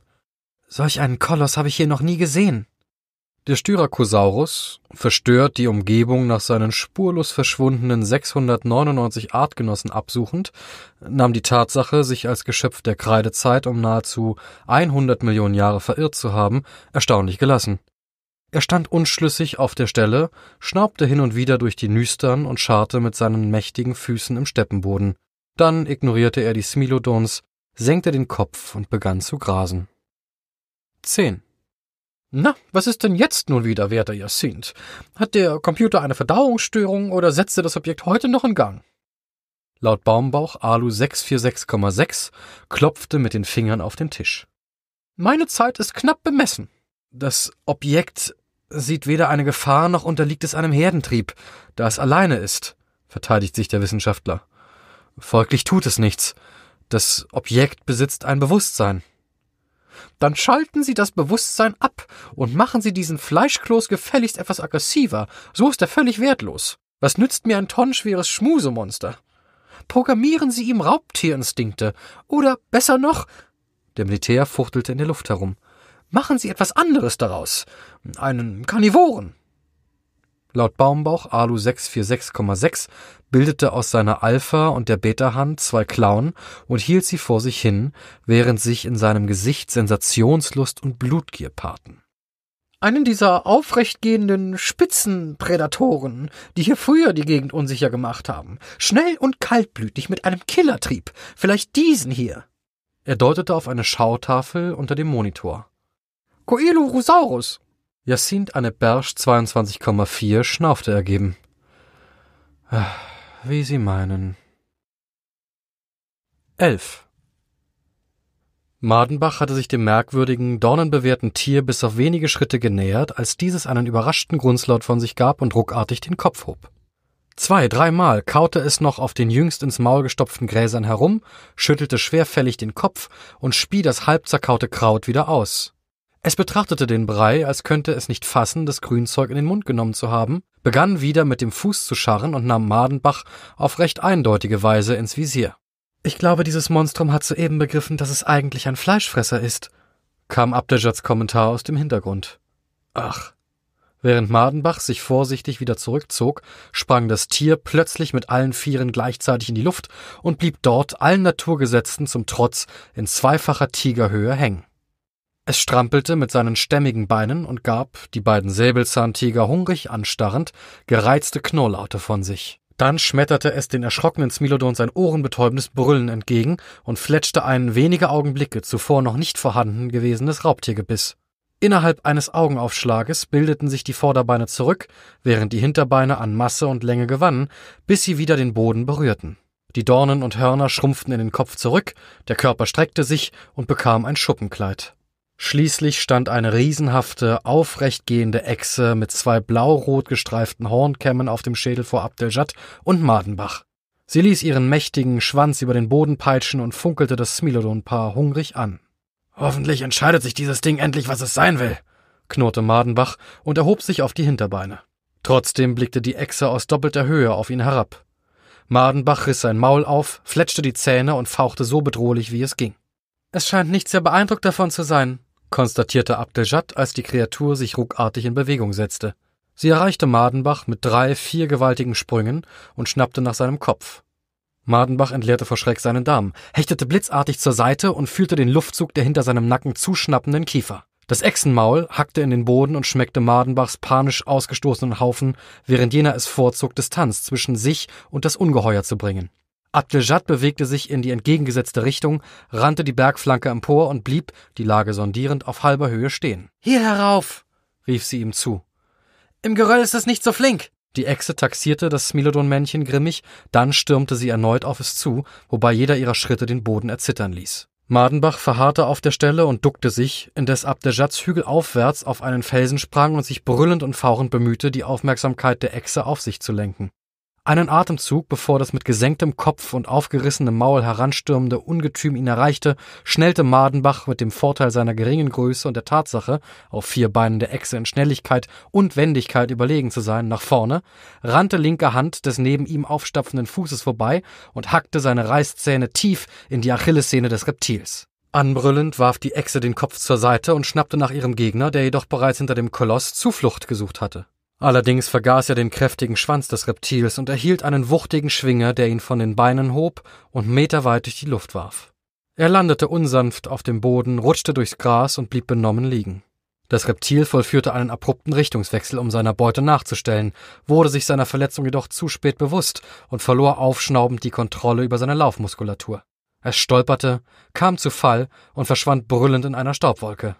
Solch einen Koloss habe ich hier noch nie gesehen. Der Styracosaurus, verstört die Umgebung nach seinen spurlos verschwundenen 699 Artgenossen absuchend, nahm die Tatsache, sich als Geschöpf der Kreidezeit um nahezu 100 Millionen Jahre verirrt zu haben, erstaunlich gelassen. Er stand unschlüssig auf der Stelle, schnaubte hin und wieder durch die Nüstern und scharrte mit seinen mächtigen Füßen im Steppenboden. Dann ignorierte er die Smilodons, senkte den Kopf und begann zu grasen. 10. Na, was ist denn jetzt nun wieder, werter Jacinthe? Hat der Computer eine Verdauungsstörung oder setzte das Objekt heute noch in Gang? Laut Baumbauch Alu 646,6 klopfte mit den Fingern auf den Tisch. Meine Zeit ist knapp bemessen. Das Objekt sieht weder eine Gefahr noch unterliegt es einem Herdentrieb, da es alleine ist, verteidigt sich der Wissenschaftler. Folglich tut es nichts. Das Objekt besitzt ein Bewusstsein. Dann schalten Sie das Bewusstsein ab und machen Sie diesen Fleischkloß gefälligst etwas aggressiver. So ist er völlig wertlos. Was nützt mir ein tonnenschweres Schmusemonster? Programmieren Sie ihm Raubtierinstinkte. Oder besser noch, der Militär fuchtelte in der Luft herum. Machen Sie etwas anderes daraus. Einen Karnivoren. Laut Baumbauch Alu 646,6 bildete aus seiner Alpha- und der Beta-Hand zwei Klauen und hielt sie vor sich hin, während sich in seinem Gesicht Sensationslust und Blutgier paarten. Einen dieser aufrechtgehenden Spitzenprädatoren, die hier früher die Gegend unsicher gemacht haben. Schnell und kaltblütig mit einem Killertrieb. Vielleicht diesen hier. Er deutete auf eine Schautafel unter dem Monitor. Coelurosaurus. Jacinthe Anne Bersch 22,4 schnaufte ergeben. Wie Sie meinen. 11. Mardenbach hatte sich dem merkwürdigen, dornenbewehrten Tier bis auf wenige Schritte genähert, als dieses einen überraschten Grunzlaut von sich gab und ruckartig den Kopf hob. Zwei, dreimal kaute es noch auf den jüngst ins Maul gestopften Gräsern herum, schüttelte schwerfällig den Kopf und spie das halb zerkaute Kraut wieder aus. Es betrachtete den Brei, als könnte es nicht fassen, das Grünzeug in den Mund genommen zu haben, begann wieder mit dem Fuß zu scharren und nahm Madenbach auf recht eindeutige Weise ins Visier. Ich glaube, dieses Monstrum hat soeben begriffen, dass es eigentlich ein Fleischfresser ist, kam Abdejads Kommentar aus dem Hintergrund. Ach, Während Madenbach sich vorsichtig wieder zurückzog, sprang das Tier plötzlich mit allen Vieren gleichzeitig in die Luft und blieb dort allen Naturgesetzen zum Trotz in zweifacher Tigerhöhe hängen. Es strampelte mit seinen stämmigen Beinen und gab, die beiden Säbelzahntiger hungrig anstarrend, gereizte Knurrlaute von sich. Dann schmetterte es den erschrockenen Smilodon sein ohrenbetäubendes Brüllen entgegen und fletschte ein wenige Augenblicke zuvor noch nicht vorhanden gewesenes Raubtiergebiss. Innerhalb eines Augenaufschlages bildeten sich die Vorderbeine zurück, während die Hinterbeine an Masse und Länge gewannen, bis sie wieder den Boden berührten. Die Dornen und Hörner schrumpften in den Kopf zurück, der Körper streckte sich und bekam ein Schuppenkleid. Schließlich stand eine riesenhafte, aufrecht gehende Echse mit zwei blau-rot gestreiften Hornkämmen auf dem Schädel vor Abdeljad und Madenbach. Sie ließ ihren mächtigen Schwanz über den Boden peitschen und funkelte das Smilodon-Paar hungrig an. Hoffentlich entscheidet sich dieses Ding endlich, was es sein will, knurrte Madenbach und erhob sich auf die Hinterbeine. Trotzdem blickte die Echse aus doppelter Höhe auf ihn herab. Madenbach riss sein Maul auf, fletschte die Zähne und fauchte so bedrohlich, wie es ging. Es scheint nicht sehr beeindruckt davon zu sein, konstatierte Abdeljad, als die Kreatur sich ruckartig in Bewegung setzte. Sie erreichte Madenbach mit drei, vier gewaltigen Sprüngen und schnappte nach seinem Kopf. Madenbach entleerte vor Schreck seinen Darm, hechtete blitzartig zur Seite und fühlte den Luftzug der hinter seinem Nacken zuschnappenden Kiefer. Das Echsenmaul hackte in den Boden und schmeckte Madenbachs panisch ausgestoßenen Haufen, während jener es vorzog, Distanz zwischen sich und das Ungeheuer zu bringen. Abdeljad bewegte sich in die entgegengesetzte Richtung, rannte die Bergflanke empor und blieb, die Lage sondierend, auf halber Höhe stehen. Hier herauf! rief sie ihm zu. Im Geröll ist es nicht so flink! Die Echse taxierte das Smilodon-Männchen grimmig, dann stürmte sie erneut auf es zu, wobei jeder ihrer Schritte den Boden erzittern ließ. Madenbach verharrte auf der Stelle und duckte sich, indes Abderjats Hügel aufwärts auf einen Felsen sprang und sich brüllend und fauchend bemühte, die Aufmerksamkeit der Echse auf sich zu lenken. Einen Atemzug, bevor das mit gesenktem Kopf und aufgerissenem Maul heranstürmende Ungetüm ihn erreichte, schnellte Madenbach mit dem Vorteil seiner geringen Größe und der Tatsache, auf vier Beinen der Echse in Schnelligkeit und Wendigkeit überlegen zu sein, nach vorne, rannte linker Hand des neben ihm aufstapfenden Fußes vorbei und hackte seine Reißzähne tief in die Achillessehne des Reptils. Anbrüllend warf die Echse den Kopf zur Seite und schnappte nach ihrem Gegner, der jedoch bereits hinter dem Koloss Zuflucht gesucht hatte. Allerdings vergaß er den kräftigen Schwanz des Reptils und erhielt einen wuchtigen Schwinger, der ihn von den Beinen hob und meterweit durch die Luft warf. Er landete unsanft auf dem Boden, rutschte durchs Gras und blieb benommen liegen. Das Reptil vollführte einen abrupten Richtungswechsel, um seiner Beute nachzustellen, wurde sich seiner Verletzung jedoch zu spät bewusst und verlor aufschnaubend die Kontrolle über seine Laufmuskulatur. Es stolperte, kam zu Fall und verschwand brüllend in einer Staubwolke.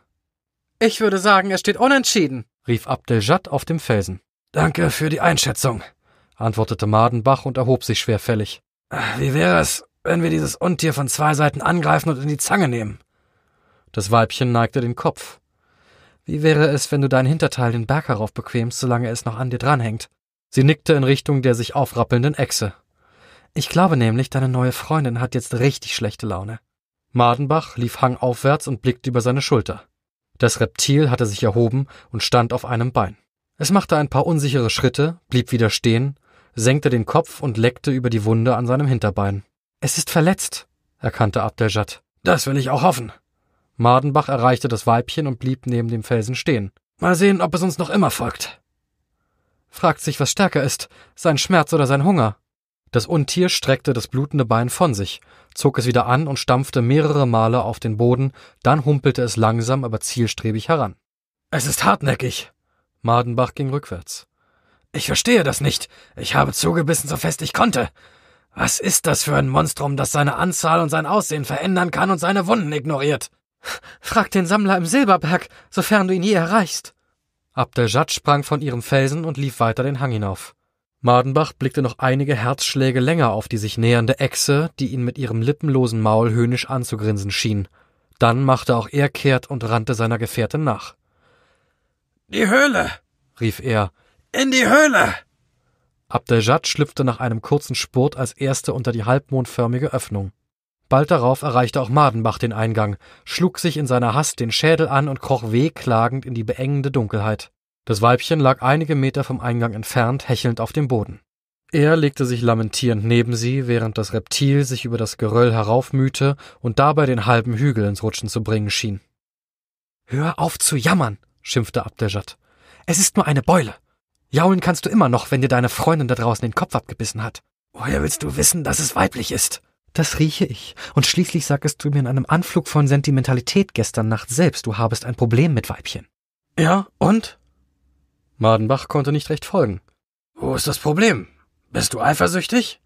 Ich würde sagen, es steht unentschieden, rief Abdeljad auf dem Felsen. Danke für die Einschätzung, antwortete Madenbach und erhob sich schwerfällig. Wie wäre es, wenn wir dieses Untier von zwei Seiten angreifen und in die Zange nehmen? Das Weibchen neigte den Kopf. Wie wäre es, wenn du dein Hinterteil den Berg herauf bequemst, solange es noch an dir dranhängt? Sie nickte in Richtung der sich aufrappelnden Echse. Ich glaube nämlich, deine neue Freundin hat jetzt richtig schlechte Laune. Madenbach lief hangaufwärts und blickte über seine Schulter. Das Reptil hatte sich erhoben und stand auf einem Bein. Es machte ein paar unsichere Schritte, blieb wieder stehen, senkte den Kopf und leckte über die Wunde an seinem Hinterbein. Es ist verletzt, erkannte Abdeljad. Das will ich auch hoffen. Madenbach erreichte das Weibchen und blieb neben dem Felsen stehen. Mal sehen, ob es uns noch immer folgt. Fragt sich, was stärker ist, sein Schmerz oder sein Hunger. Das Untier streckte das blutende Bein von sich, zog es wieder an und stampfte mehrere Male auf den Boden, dann humpelte es langsam, aber zielstrebig heran. Es ist hartnäckig. Madenbach ging rückwärts. Ich verstehe das nicht. Ich habe zugebissen, so fest ich konnte. Was ist das für ein Monstrum, das seine Anzahl und sein Aussehen verändern kann und seine Wunden ignoriert? Frag den Sammler im Silberberg, sofern du ihn je erreichst. Abdeljad sprang von ihrem Felsen und lief weiter den Hang hinauf. Madenbach blickte noch einige Herzschläge länger auf die sich nähernde Echse, die ihn mit ihrem lippenlosen Maul höhnisch anzugrinsen schien. Dann machte auch er kehrt und rannte seiner Gefährtin nach. Die Höhle! rief er. In die Höhle! Abdeljad schlüpfte nach einem kurzen Spurt als Erste unter die halbmondförmige Öffnung. Bald darauf erreichte auch Madenbach den Eingang, schlug sich in seiner Hast den Schädel an und kroch wehklagend in die beengende Dunkelheit. Das Weibchen lag einige Meter vom Eingang entfernt, hechelnd auf dem Boden. Er legte sich lamentierend neben sie, während das Reptil sich über das Geröll heraufmühte und dabei den halben Hügel ins Rutschen zu bringen schien. Hör auf zu jammern, schimpfte Abdeljad. Es ist nur eine Beule. Jaulen kannst du immer noch, wenn dir deine Freundin da draußen den Kopf abgebissen hat. Woher willst du wissen, dass es weiblich ist? Das rieche ich. Und schließlich sagtest du mir in einem Anflug von Sentimentalität gestern Nacht selbst, du habest ein Problem mit Weibchen. Ja, und? Madenbach konnte nicht recht folgen. Wo ist das Problem? Bist du eifersüchtig?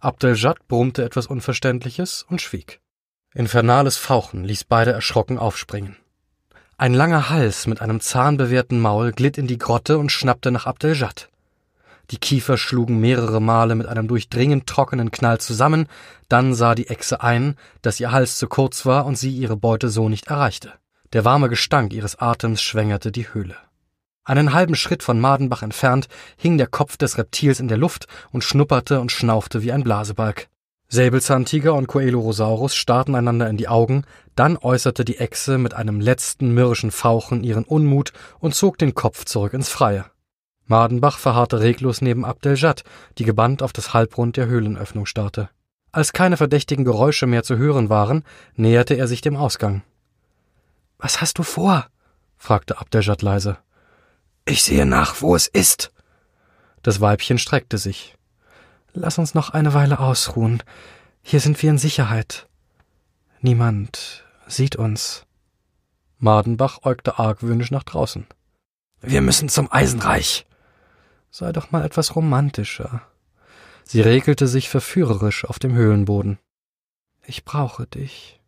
Abdeljad brummte etwas Unverständliches und schwieg. Infernales Fauchen ließ beide erschrocken aufspringen. Ein langer Hals mit einem zahnbewehrten Maul glitt in die Grotte und schnappte nach Abdeljad. Die Kiefer schlugen mehrere Male mit einem durchdringend trockenen Knall zusammen, dann sah die Echse ein, dass ihr Hals zu kurz war und sie ihre Beute so nicht erreichte. Der warme Gestank ihres Atems schwängerte die Höhle. Einen halben Schritt von Madenbach entfernt hing der Kopf des Reptils in der Luft und schnupperte und schnaufte wie ein Blasebalg. Säbelzahntiger und Coelurosaurus starrten einander in die Augen, dann äußerte die Echse mit einem letzten mürrischen Fauchen ihren Unmut und zog den Kopf zurück ins Freie. Madenbach verharrte reglos neben Abdeljad, die gebannt auf das Halbrund der Höhlenöffnung starrte. Als keine verdächtigen Geräusche mehr zu hören waren, näherte er sich dem Ausgang. Was hast du vor? fragte Abdeljad leise. Ich sehe nach, wo es ist. Das Weibchen streckte sich. Lass uns noch eine Weile ausruhen. Hier sind wir in Sicherheit. Niemand sieht uns. Madenbach äugte argwöhnisch nach draußen. Wir müssen zum Eisenreich. Sei doch mal etwas romantischer. Sie regelte sich verführerisch auf dem Höhlenboden. Ich brauche dich.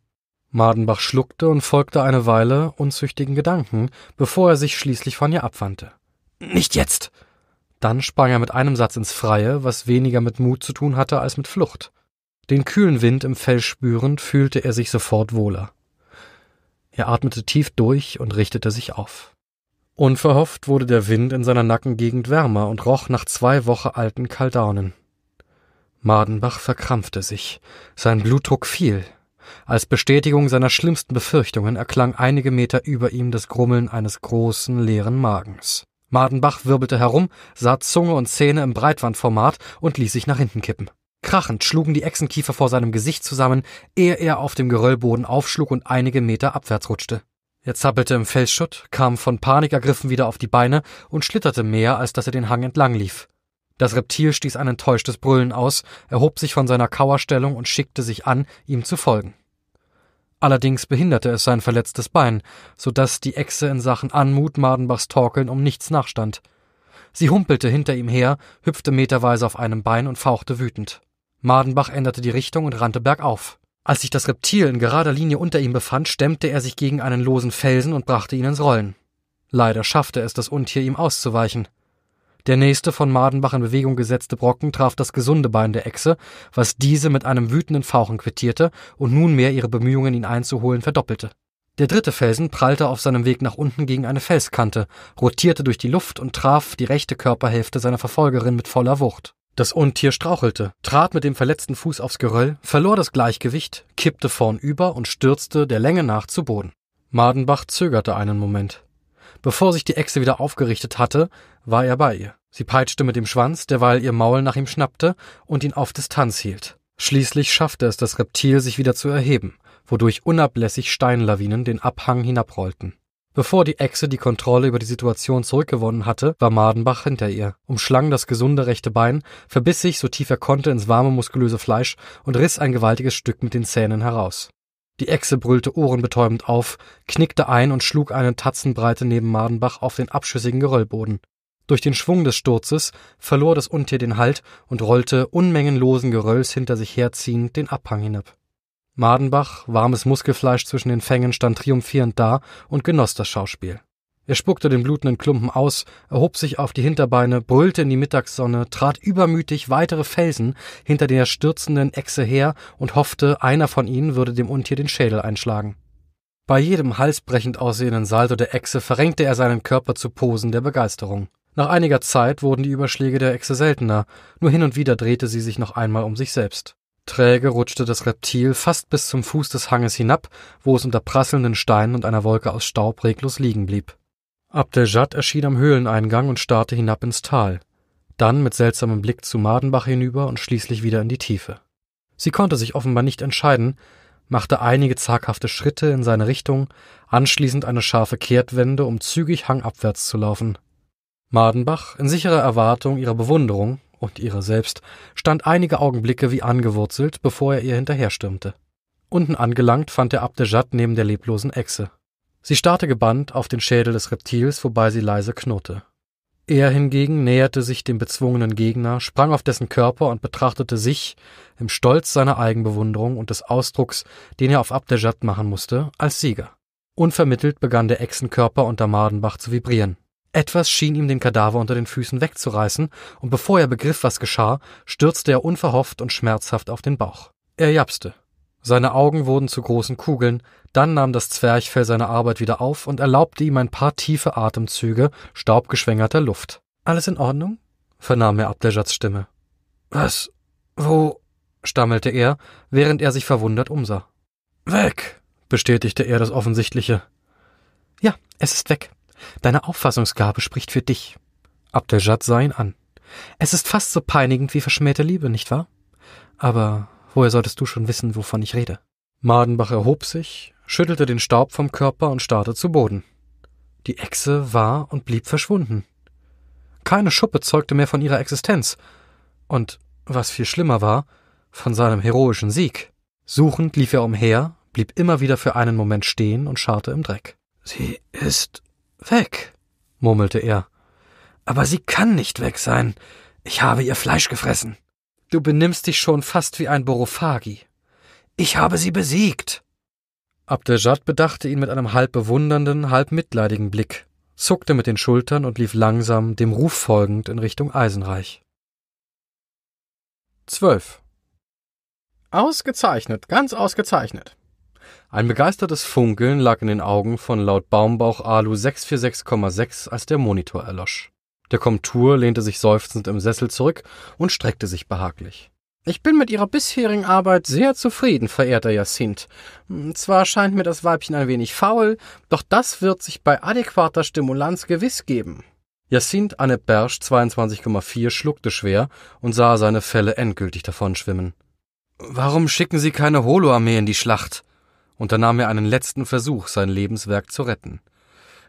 Madenbach schluckte und folgte eine Weile unzüchtigen Gedanken, bevor er sich schließlich von ihr abwandte. Nicht jetzt! Dann sprang er mit einem Satz ins Freie, was weniger mit Mut zu tun hatte als mit Flucht. Den kühlen Wind im Fell spürend, fühlte er sich sofort wohler. Er atmete tief durch und richtete sich auf. Unverhofft wurde der Wind in seiner Nackengegend wärmer und roch nach zwei Wochen alten Kaldaunen. Madenbach verkrampfte sich. Sein Blutdruck fiel. Als Bestätigung seiner schlimmsten Befürchtungen erklang einige Meter über ihm das Grummeln eines großen, leeren Magens. Madenbach wirbelte herum, sah Zunge und Zähne im Breitwandformat und ließ sich nach hinten kippen. Krachend schlugen die Echsenkiefer vor seinem Gesicht zusammen, ehe er auf dem Geröllboden aufschlug und einige Meter abwärts rutschte. Er zappelte im Felsschutt, kam von Panik ergriffen wieder auf die Beine und schlitterte mehr, als dass er den Hang entlang lief. Das Reptil stieß ein enttäuschtes Brüllen aus, erhob sich von seiner Kauerstellung und schickte sich an, ihm zu folgen. Allerdings behinderte es sein verletztes Bein, so dass die Echse in Sachen Anmut Madenbachs Torkeln um nichts nachstand. Sie humpelte hinter ihm her, hüpfte meterweise auf einem Bein und fauchte wütend. Madenbach änderte die Richtung und rannte bergauf. Als sich das Reptil in gerader Linie unter ihm befand, stemmte er sich gegen einen losen Felsen und brachte ihn ins Rollen. Leider schaffte es das Untier, ihm auszuweichen. Der nächste von Madenbach in Bewegung gesetzte Brocken traf das gesunde Bein der Echse, was diese mit einem wütenden Fauchen quittierte und nunmehr ihre Bemühungen, ihn einzuholen, verdoppelte. Der dritte Felsen prallte auf seinem Weg nach unten gegen eine Felskante, rotierte durch die Luft und traf die rechte Körperhälfte seiner Verfolgerin mit voller Wucht. Das Untier strauchelte, trat mit dem verletzten Fuß aufs Geröll, verlor das Gleichgewicht, kippte vornüber und stürzte der Länge nach zu Boden. Madenbach zögerte einen Moment. Bevor sich die Echse wieder aufgerichtet hatte, war er bei ihr. Sie peitschte mit dem Schwanz, derweil ihr Maul nach ihm schnappte und ihn auf Distanz hielt. Schließlich schaffte es das Reptil, sich wieder zu erheben, wodurch unablässig Steinlawinen den Abhang hinabrollten. Bevor die Echse die Kontrolle über die Situation zurückgewonnen hatte, war Madenbach hinter ihr, umschlang das gesunde rechte Bein, verbiss sich so tief er konnte ins warme muskulöse Fleisch und riss ein gewaltiges Stück mit den Zähnen heraus. Die Echse brüllte ohrenbetäubend auf, knickte ein und schlug eine Tatzenbreite neben Madenbach auf den abschüssigen Geröllboden. Durch den Schwung des Sturzes verlor das Untier den Halt und rollte unmengenlosen Gerölls hinter sich herziehend den Abhang hinab. Madenbach, warmes Muskelfleisch zwischen den Fängen, stand triumphierend da und genoss das Schauspiel. Er spuckte den blutenden Klumpen aus, erhob sich auf die Hinterbeine, brüllte in die Mittagssonne, trat übermütig weitere Felsen hinter der stürzenden Echse her und hoffte, einer von ihnen würde dem Untier den Schädel einschlagen. Bei jedem halsbrechend aussehenden Salto der Echse verrenkte er seinen Körper zu Posen der Begeisterung. Nach einiger Zeit wurden die Überschläge der Echse seltener, nur hin und wieder drehte sie sich noch einmal um sich selbst. Träge rutschte das Reptil fast bis zum Fuß des Hanges hinab, wo es unter prasselnden Steinen und einer Wolke aus Staub reglos liegen blieb. Abdeljad erschien am Höhleneingang und starrte hinab ins Tal, dann mit seltsamem Blick zu Madenbach hinüber und schließlich wieder in die Tiefe. Sie konnte sich offenbar nicht entscheiden, machte einige zaghafte Schritte in seine Richtung, anschließend eine scharfe Kehrtwende, um zügig hangabwärts zu laufen. Madenbach, in sicherer Erwartung ihrer Bewunderung und ihrer selbst, stand einige Augenblicke wie angewurzelt, bevor er ihr hinterherstürmte. Unten angelangt fand er Abdejad neben der leblosen Echse. Sie starrte gebannt auf den Schädel des Reptils, wobei sie leise knurrte. Er hingegen näherte sich dem bezwungenen Gegner, sprang auf dessen Körper und betrachtete sich, im Stolz seiner Eigenbewunderung und des Ausdrucks, den er auf Abdejad machen musste, als Sieger. Unvermittelt begann der Echsenkörper unter Madenbach zu vibrieren. Etwas schien ihm den Kadaver unter den Füßen wegzureißen, und bevor er begriff, was geschah, stürzte er unverhofft und schmerzhaft auf den Bauch. Er japste. Seine Augen wurden zu großen Kugeln, dann nahm das Zwerchfell seine Arbeit wieder auf und erlaubte ihm ein paar tiefe Atemzüge staubgeschwängerter Luft. Alles in Ordnung? vernahm er Abdejats Stimme. Was? Wo? stammelte er, während er sich verwundert umsah. Weg, bestätigte er das Offensichtliche. Ja, es ist weg. Deine Auffassungsgabe spricht für dich. Abdejad sah ihn an. Es ist fast so peinigend wie verschmähte Liebe, nicht wahr? Aber woher solltest du schon wissen, wovon ich rede? Madenbach erhob sich, schüttelte den Staub vom Körper und starrte zu Boden. Die Echse war und blieb verschwunden. Keine Schuppe zeugte mehr von ihrer Existenz. Und, was viel schlimmer war, von seinem heroischen Sieg. Suchend lief er umher, blieb immer wieder für einen Moment stehen und scharrte im Dreck. Sie ist weg, murmelte er. Aber sie kann nicht weg sein. Ich habe ihr Fleisch gefressen. Du benimmst dich schon fast wie ein Borophagi. Ich habe sie besiegt. Abdejad bedachte ihn mit einem halb bewundernden, halb mitleidigen Blick, zuckte mit den Schultern und lief langsam, dem Ruf folgend, in Richtung Eisenreich. 12. Ausgezeichnet, ganz ausgezeichnet. Ein begeistertes Funkeln lag in den Augen von laut Baumbauch Alu 646,6, als der Monitor erlosch. Der Komtur lehnte sich seufzend im Sessel zurück und streckte sich behaglich. Ich bin mit Ihrer bisherigen Arbeit sehr zufrieden, verehrter Jacint. Zwar scheint mir das Weibchen ein wenig faul, doch das wird sich bei adäquater Stimulanz gewiss geben. Jacint Anne Bersch 22,4 schluckte schwer und sah seine Fälle endgültig davonschwimmen. Warum schicken Sie keine Holoarmee in die Schlacht? unternahm er einen letzten Versuch, sein Lebenswerk zu retten.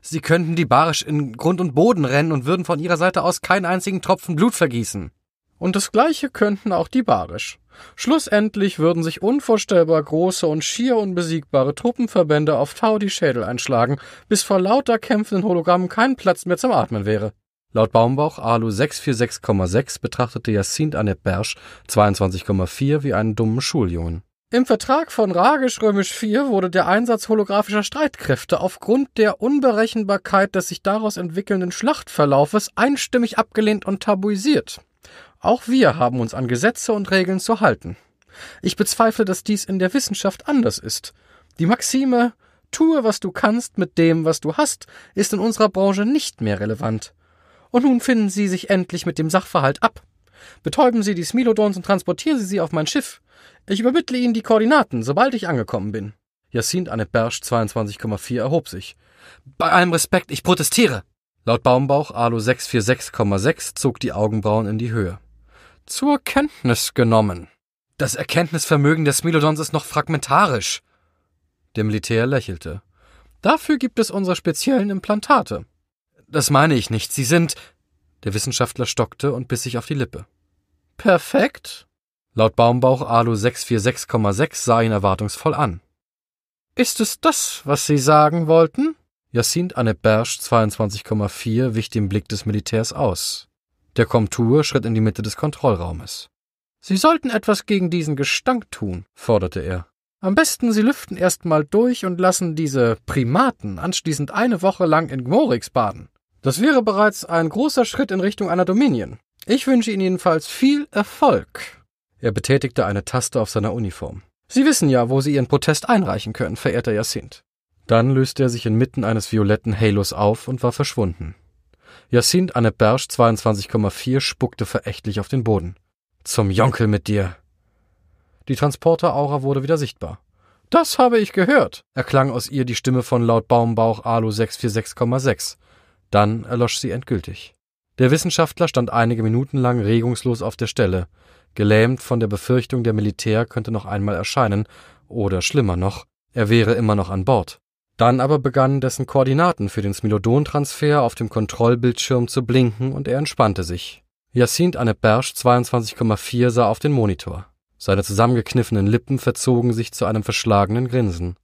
Sie könnten die Barisch in Grund und Boden rennen und würden von ihrer Seite aus keinen einzigen Tropfen Blut vergießen. Und das Gleiche könnten auch die Barisch. Schlussendlich würden sich unvorstellbar große und schier unbesiegbare Truppenverbände auf Tau die Schädel einschlagen, bis vor lauter kämpfenden Hologrammen kein Platz mehr zum Atmen wäre. Laut Baumbauch Alu 646,6 betrachtete Jacint Annette Bersch 22,4 wie einen dummen Schuljungen. Im Vertrag von Ragisch Römisch IV wurde der Einsatz holographischer Streitkräfte aufgrund der Unberechenbarkeit des sich daraus entwickelnden Schlachtverlaufes einstimmig abgelehnt und tabuisiert. Auch wir haben uns an Gesetze und Regeln zu halten. Ich bezweifle, dass dies in der Wissenschaft anders ist. Die Maxime Tue, was du kannst mit dem, was du hast, ist in unserer Branche nicht mehr relevant. Und nun finden Sie sich endlich mit dem Sachverhalt ab. Betäuben Sie die Smilodons und transportieren Sie sie auf mein Schiff. Ich übermittle Ihnen die Koordinaten, sobald ich angekommen bin. Jacint Anne Bersch 22,4 erhob sich. Bei allem Respekt, ich protestiere. Laut Baumbauch Alu 646,6 zog die Augenbrauen in die Höhe. Zur Kenntnis genommen. Das Erkenntnisvermögen des Smilodons ist noch fragmentarisch. Der Militär lächelte. Dafür gibt es unsere speziellen Implantate. Das meine ich nicht. Sie sind. Der Wissenschaftler stockte und biss sich auf die Lippe. Perfekt, Laut Baumbauch Alu 646,6 sah ihn erwartungsvoll an. Ist es das, was Sie sagen wollten? Jacint Anne Bersch 22,4 wich dem Blick des Militärs aus. Der Komtur schritt in die Mitte des Kontrollraumes. Sie sollten etwas gegen diesen Gestank tun, forderte er. Am besten Sie lüften erst mal durch und lassen diese Primaten anschließend eine Woche lang in Gmorix baden. Das wäre bereits ein großer Schritt in Richtung einer Dominion. Ich wünsche Ihnen jedenfalls viel Erfolg. Er betätigte eine Taste auf seiner Uniform. Sie wissen ja, wo Sie Ihren Protest einreichen können, verehrter Jacint. Dann löste er sich inmitten eines violetten Halos auf und war verschwunden. Jacint Anne Bersch 22,4 spuckte verächtlich auf den Boden. Zum Jonkel mit dir! Die Transporter-Aura wurde wieder sichtbar. Das habe ich gehört, erklang aus ihr die Stimme von laut Baumbauch Alu 646,6. Dann erlosch sie endgültig. Der Wissenschaftler stand einige Minuten lang regungslos auf der Stelle, gelähmt von der Befürchtung, der Militär könnte noch einmal erscheinen, oder schlimmer noch, er wäre immer noch an Bord. Dann aber begannen dessen Koordinaten für den Smilodon-Transfer auf dem Kontrollbildschirm zu blinken und er entspannte sich. Jacinthe Anne Bersch 22,4 sah auf den Monitor. Seine zusammengekniffenen Lippen verzogen sich zu einem verschlagenen Grinsen.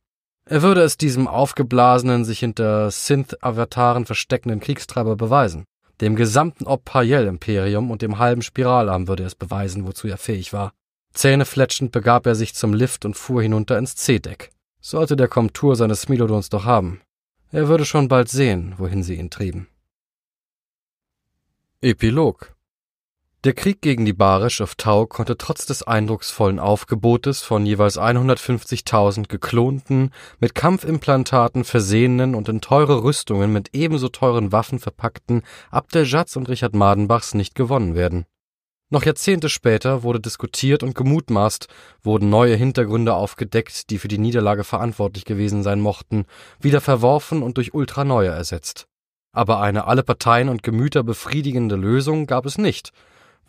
Er würde es diesem aufgeblasenen, sich hinter Synth-Avataren versteckenden Kriegstreiber beweisen. Dem gesamten Opayel-Imperium und dem halben Spiralarm würde es beweisen, wozu er fähig war. Zähnefletschend begab er sich zum Lift und fuhr hinunter ins C-Deck. Sollte der Komtur seines Smilodons doch haben. Er würde schon bald sehen, wohin sie ihn trieben. Epilog Der Krieg gegen die Barisch auf Tau konnte trotz des eindrucksvollen Aufgebotes von jeweils 150.000 geklonten, mit Kampfimplantaten versehenen und in teure Rüstungen mit ebenso teuren Waffen verpackten Abdeljats und Richard Madenbachs nicht gewonnen werden. Noch Jahrzehnte später wurde diskutiert und gemutmaßt, wurden neue Hintergründe aufgedeckt, die für die Niederlage verantwortlich gewesen sein mochten, wieder verworfen und durch ultraneue ersetzt. Aber eine alle Parteien und Gemüter befriedigende Lösung gab es nicht,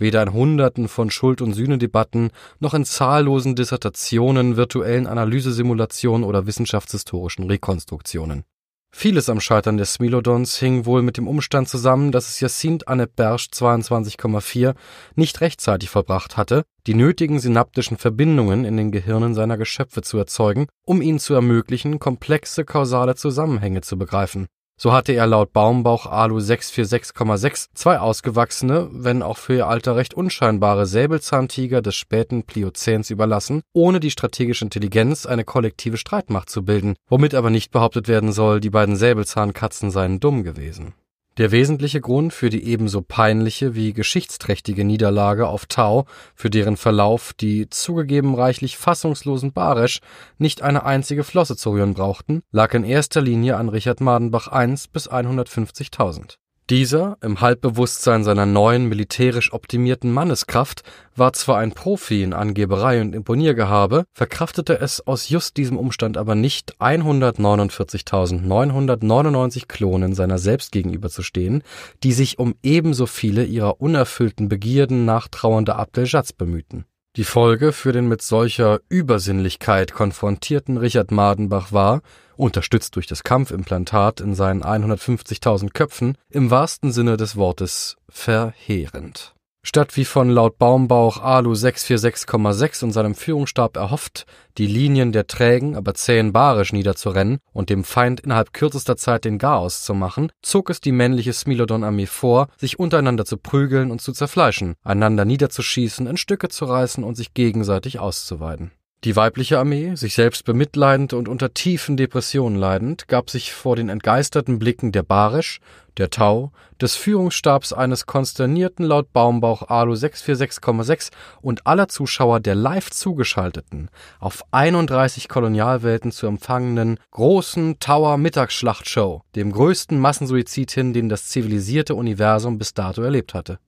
weder in Hunderten von Schuld- und Sühnedebatten noch in zahllosen Dissertationen, virtuellen Analysesimulationen oder wissenschaftshistorischen Rekonstruktionen. Vieles am Scheitern der Smilodons hing wohl mit dem Umstand zusammen, dass es Jacinthe Annette Bersch 22,4 nicht rechtzeitig vollbracht hatte, die nötigen synaptischen Verbindungen in den Gehirnen seiner Geschöpfe zu erzeugen, um ihnen zu ermöglichen, komplexe kausale Zusammenhänge zu begreifen. So hatte er laut Baumbauch Alu 646,6 zwei ausgewachsene, wenn auch für ihr Alter recht unscheinbare Säbelzahntiger des späten Pliozäns überlassen, ohne die strategische Intelligenz eine kollektive Streitmacht zu bilden, womit aber nicht behauptet werden soll, die beiden Säbelzahnkatzen seien dumm gewesen der wesentliche Grund für die ebenso peinliche wie geschichtsträchtige Niederlage auf Tau, für deren Verlauf die zugegeben reichlich fassungslosen Baresch nicht eine einzige Flosse zu rühren brauchten, lag in erster Linie an Richard Madenbach I bis 150.000 dieser, im Halbbewusstsein seiner neuen, militärisch optimierten Manneskraft, war zwar ein Profi in Angeberei und Imponiergehabe, verkraftete es aus just diesem Umstand aber nicht, 149.999 Klonen seiner selbst gegenüberzustehen, die sich um ebenso viele ihrer unerfüllten Begierden nachtrauernde Abdeljats bemühten die Folge für den mit solcher Übersinnlichkeit konfrontierten Richard Madenbach war, unterstützt durch das Kampfimplantat in seinen 150.000 Köpfen, im wahrsten Sinne des Wortes verheerend Statt wie von laut Baumbauch Alu 646,6 und seinem Führungsstab erhofft, die Linien der trägen, aber zähen Barisch niederzurennen und dem Feind innerhalb kürzester Zeit den Garaus zu machen, zog es die männliche Smilodon-Armee vor, sich untereinander zu prügeln und zu zerfleischen, einander niederzuschießen, in Stücke zu reißen und sich gegenseitig auszuweiden die weibliche Armee, sich selbst bemitleidend und unter tiefen Depressionen leidend, gab sich vor den entgeisterten Blicken der Barisch, der Tau, des Führungsstabs eines konsternierten laut Baumbauch Alu 646,6 und aller Zuschauer der live zugeschalteten, auf 31 Kolonialwelten zu empfangenen großen Tower Mittagsschlachtshow, dem größten Massensuizid hin, den das zivilisierte Universum bis dato erlebt hatte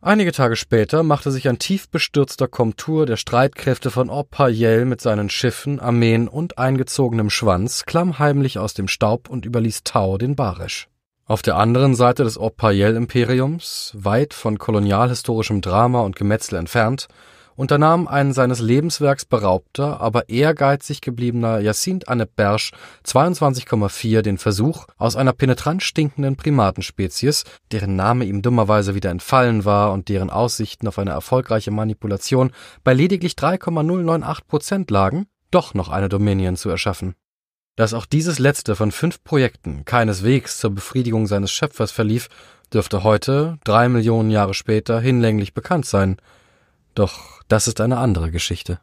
Einige Tage später machte sich ein tief bestürzter Komtur der Streitkräfte von Opayel mit seinen Schiffen, Armeen und eingezogenem Schwanz klammheimlich aus dem Staub und überließ Tau den Barisch. Auf der anderen Seite des Opayel-Imperiums, weit von kolonialhistorischem Drama und Gemetzel entfernt, unternahm ein seines Lebenswerks beraubter, aber ehrgeizig gebliebener Jacinthe Annep Bersch 22,4 den Versuch, aus einer penetrant stinkenden Primatenspezies, deren Name ihm dummerweise wieder entfallen war und deren Aussichten auf eine erfolgreiche Manipulation bei lediglich 3,098 Prozent lagen, doch noch eine Dominion zu erschaffen. Dass auch dieses letzte von fünf Projekten keineswegs zur Befriedigung seines Schöpfers verlief, dürfte heute, drei Millionen Jahre später, hinlänglich bekannt sein. Doch das ist eine andere Geschichte.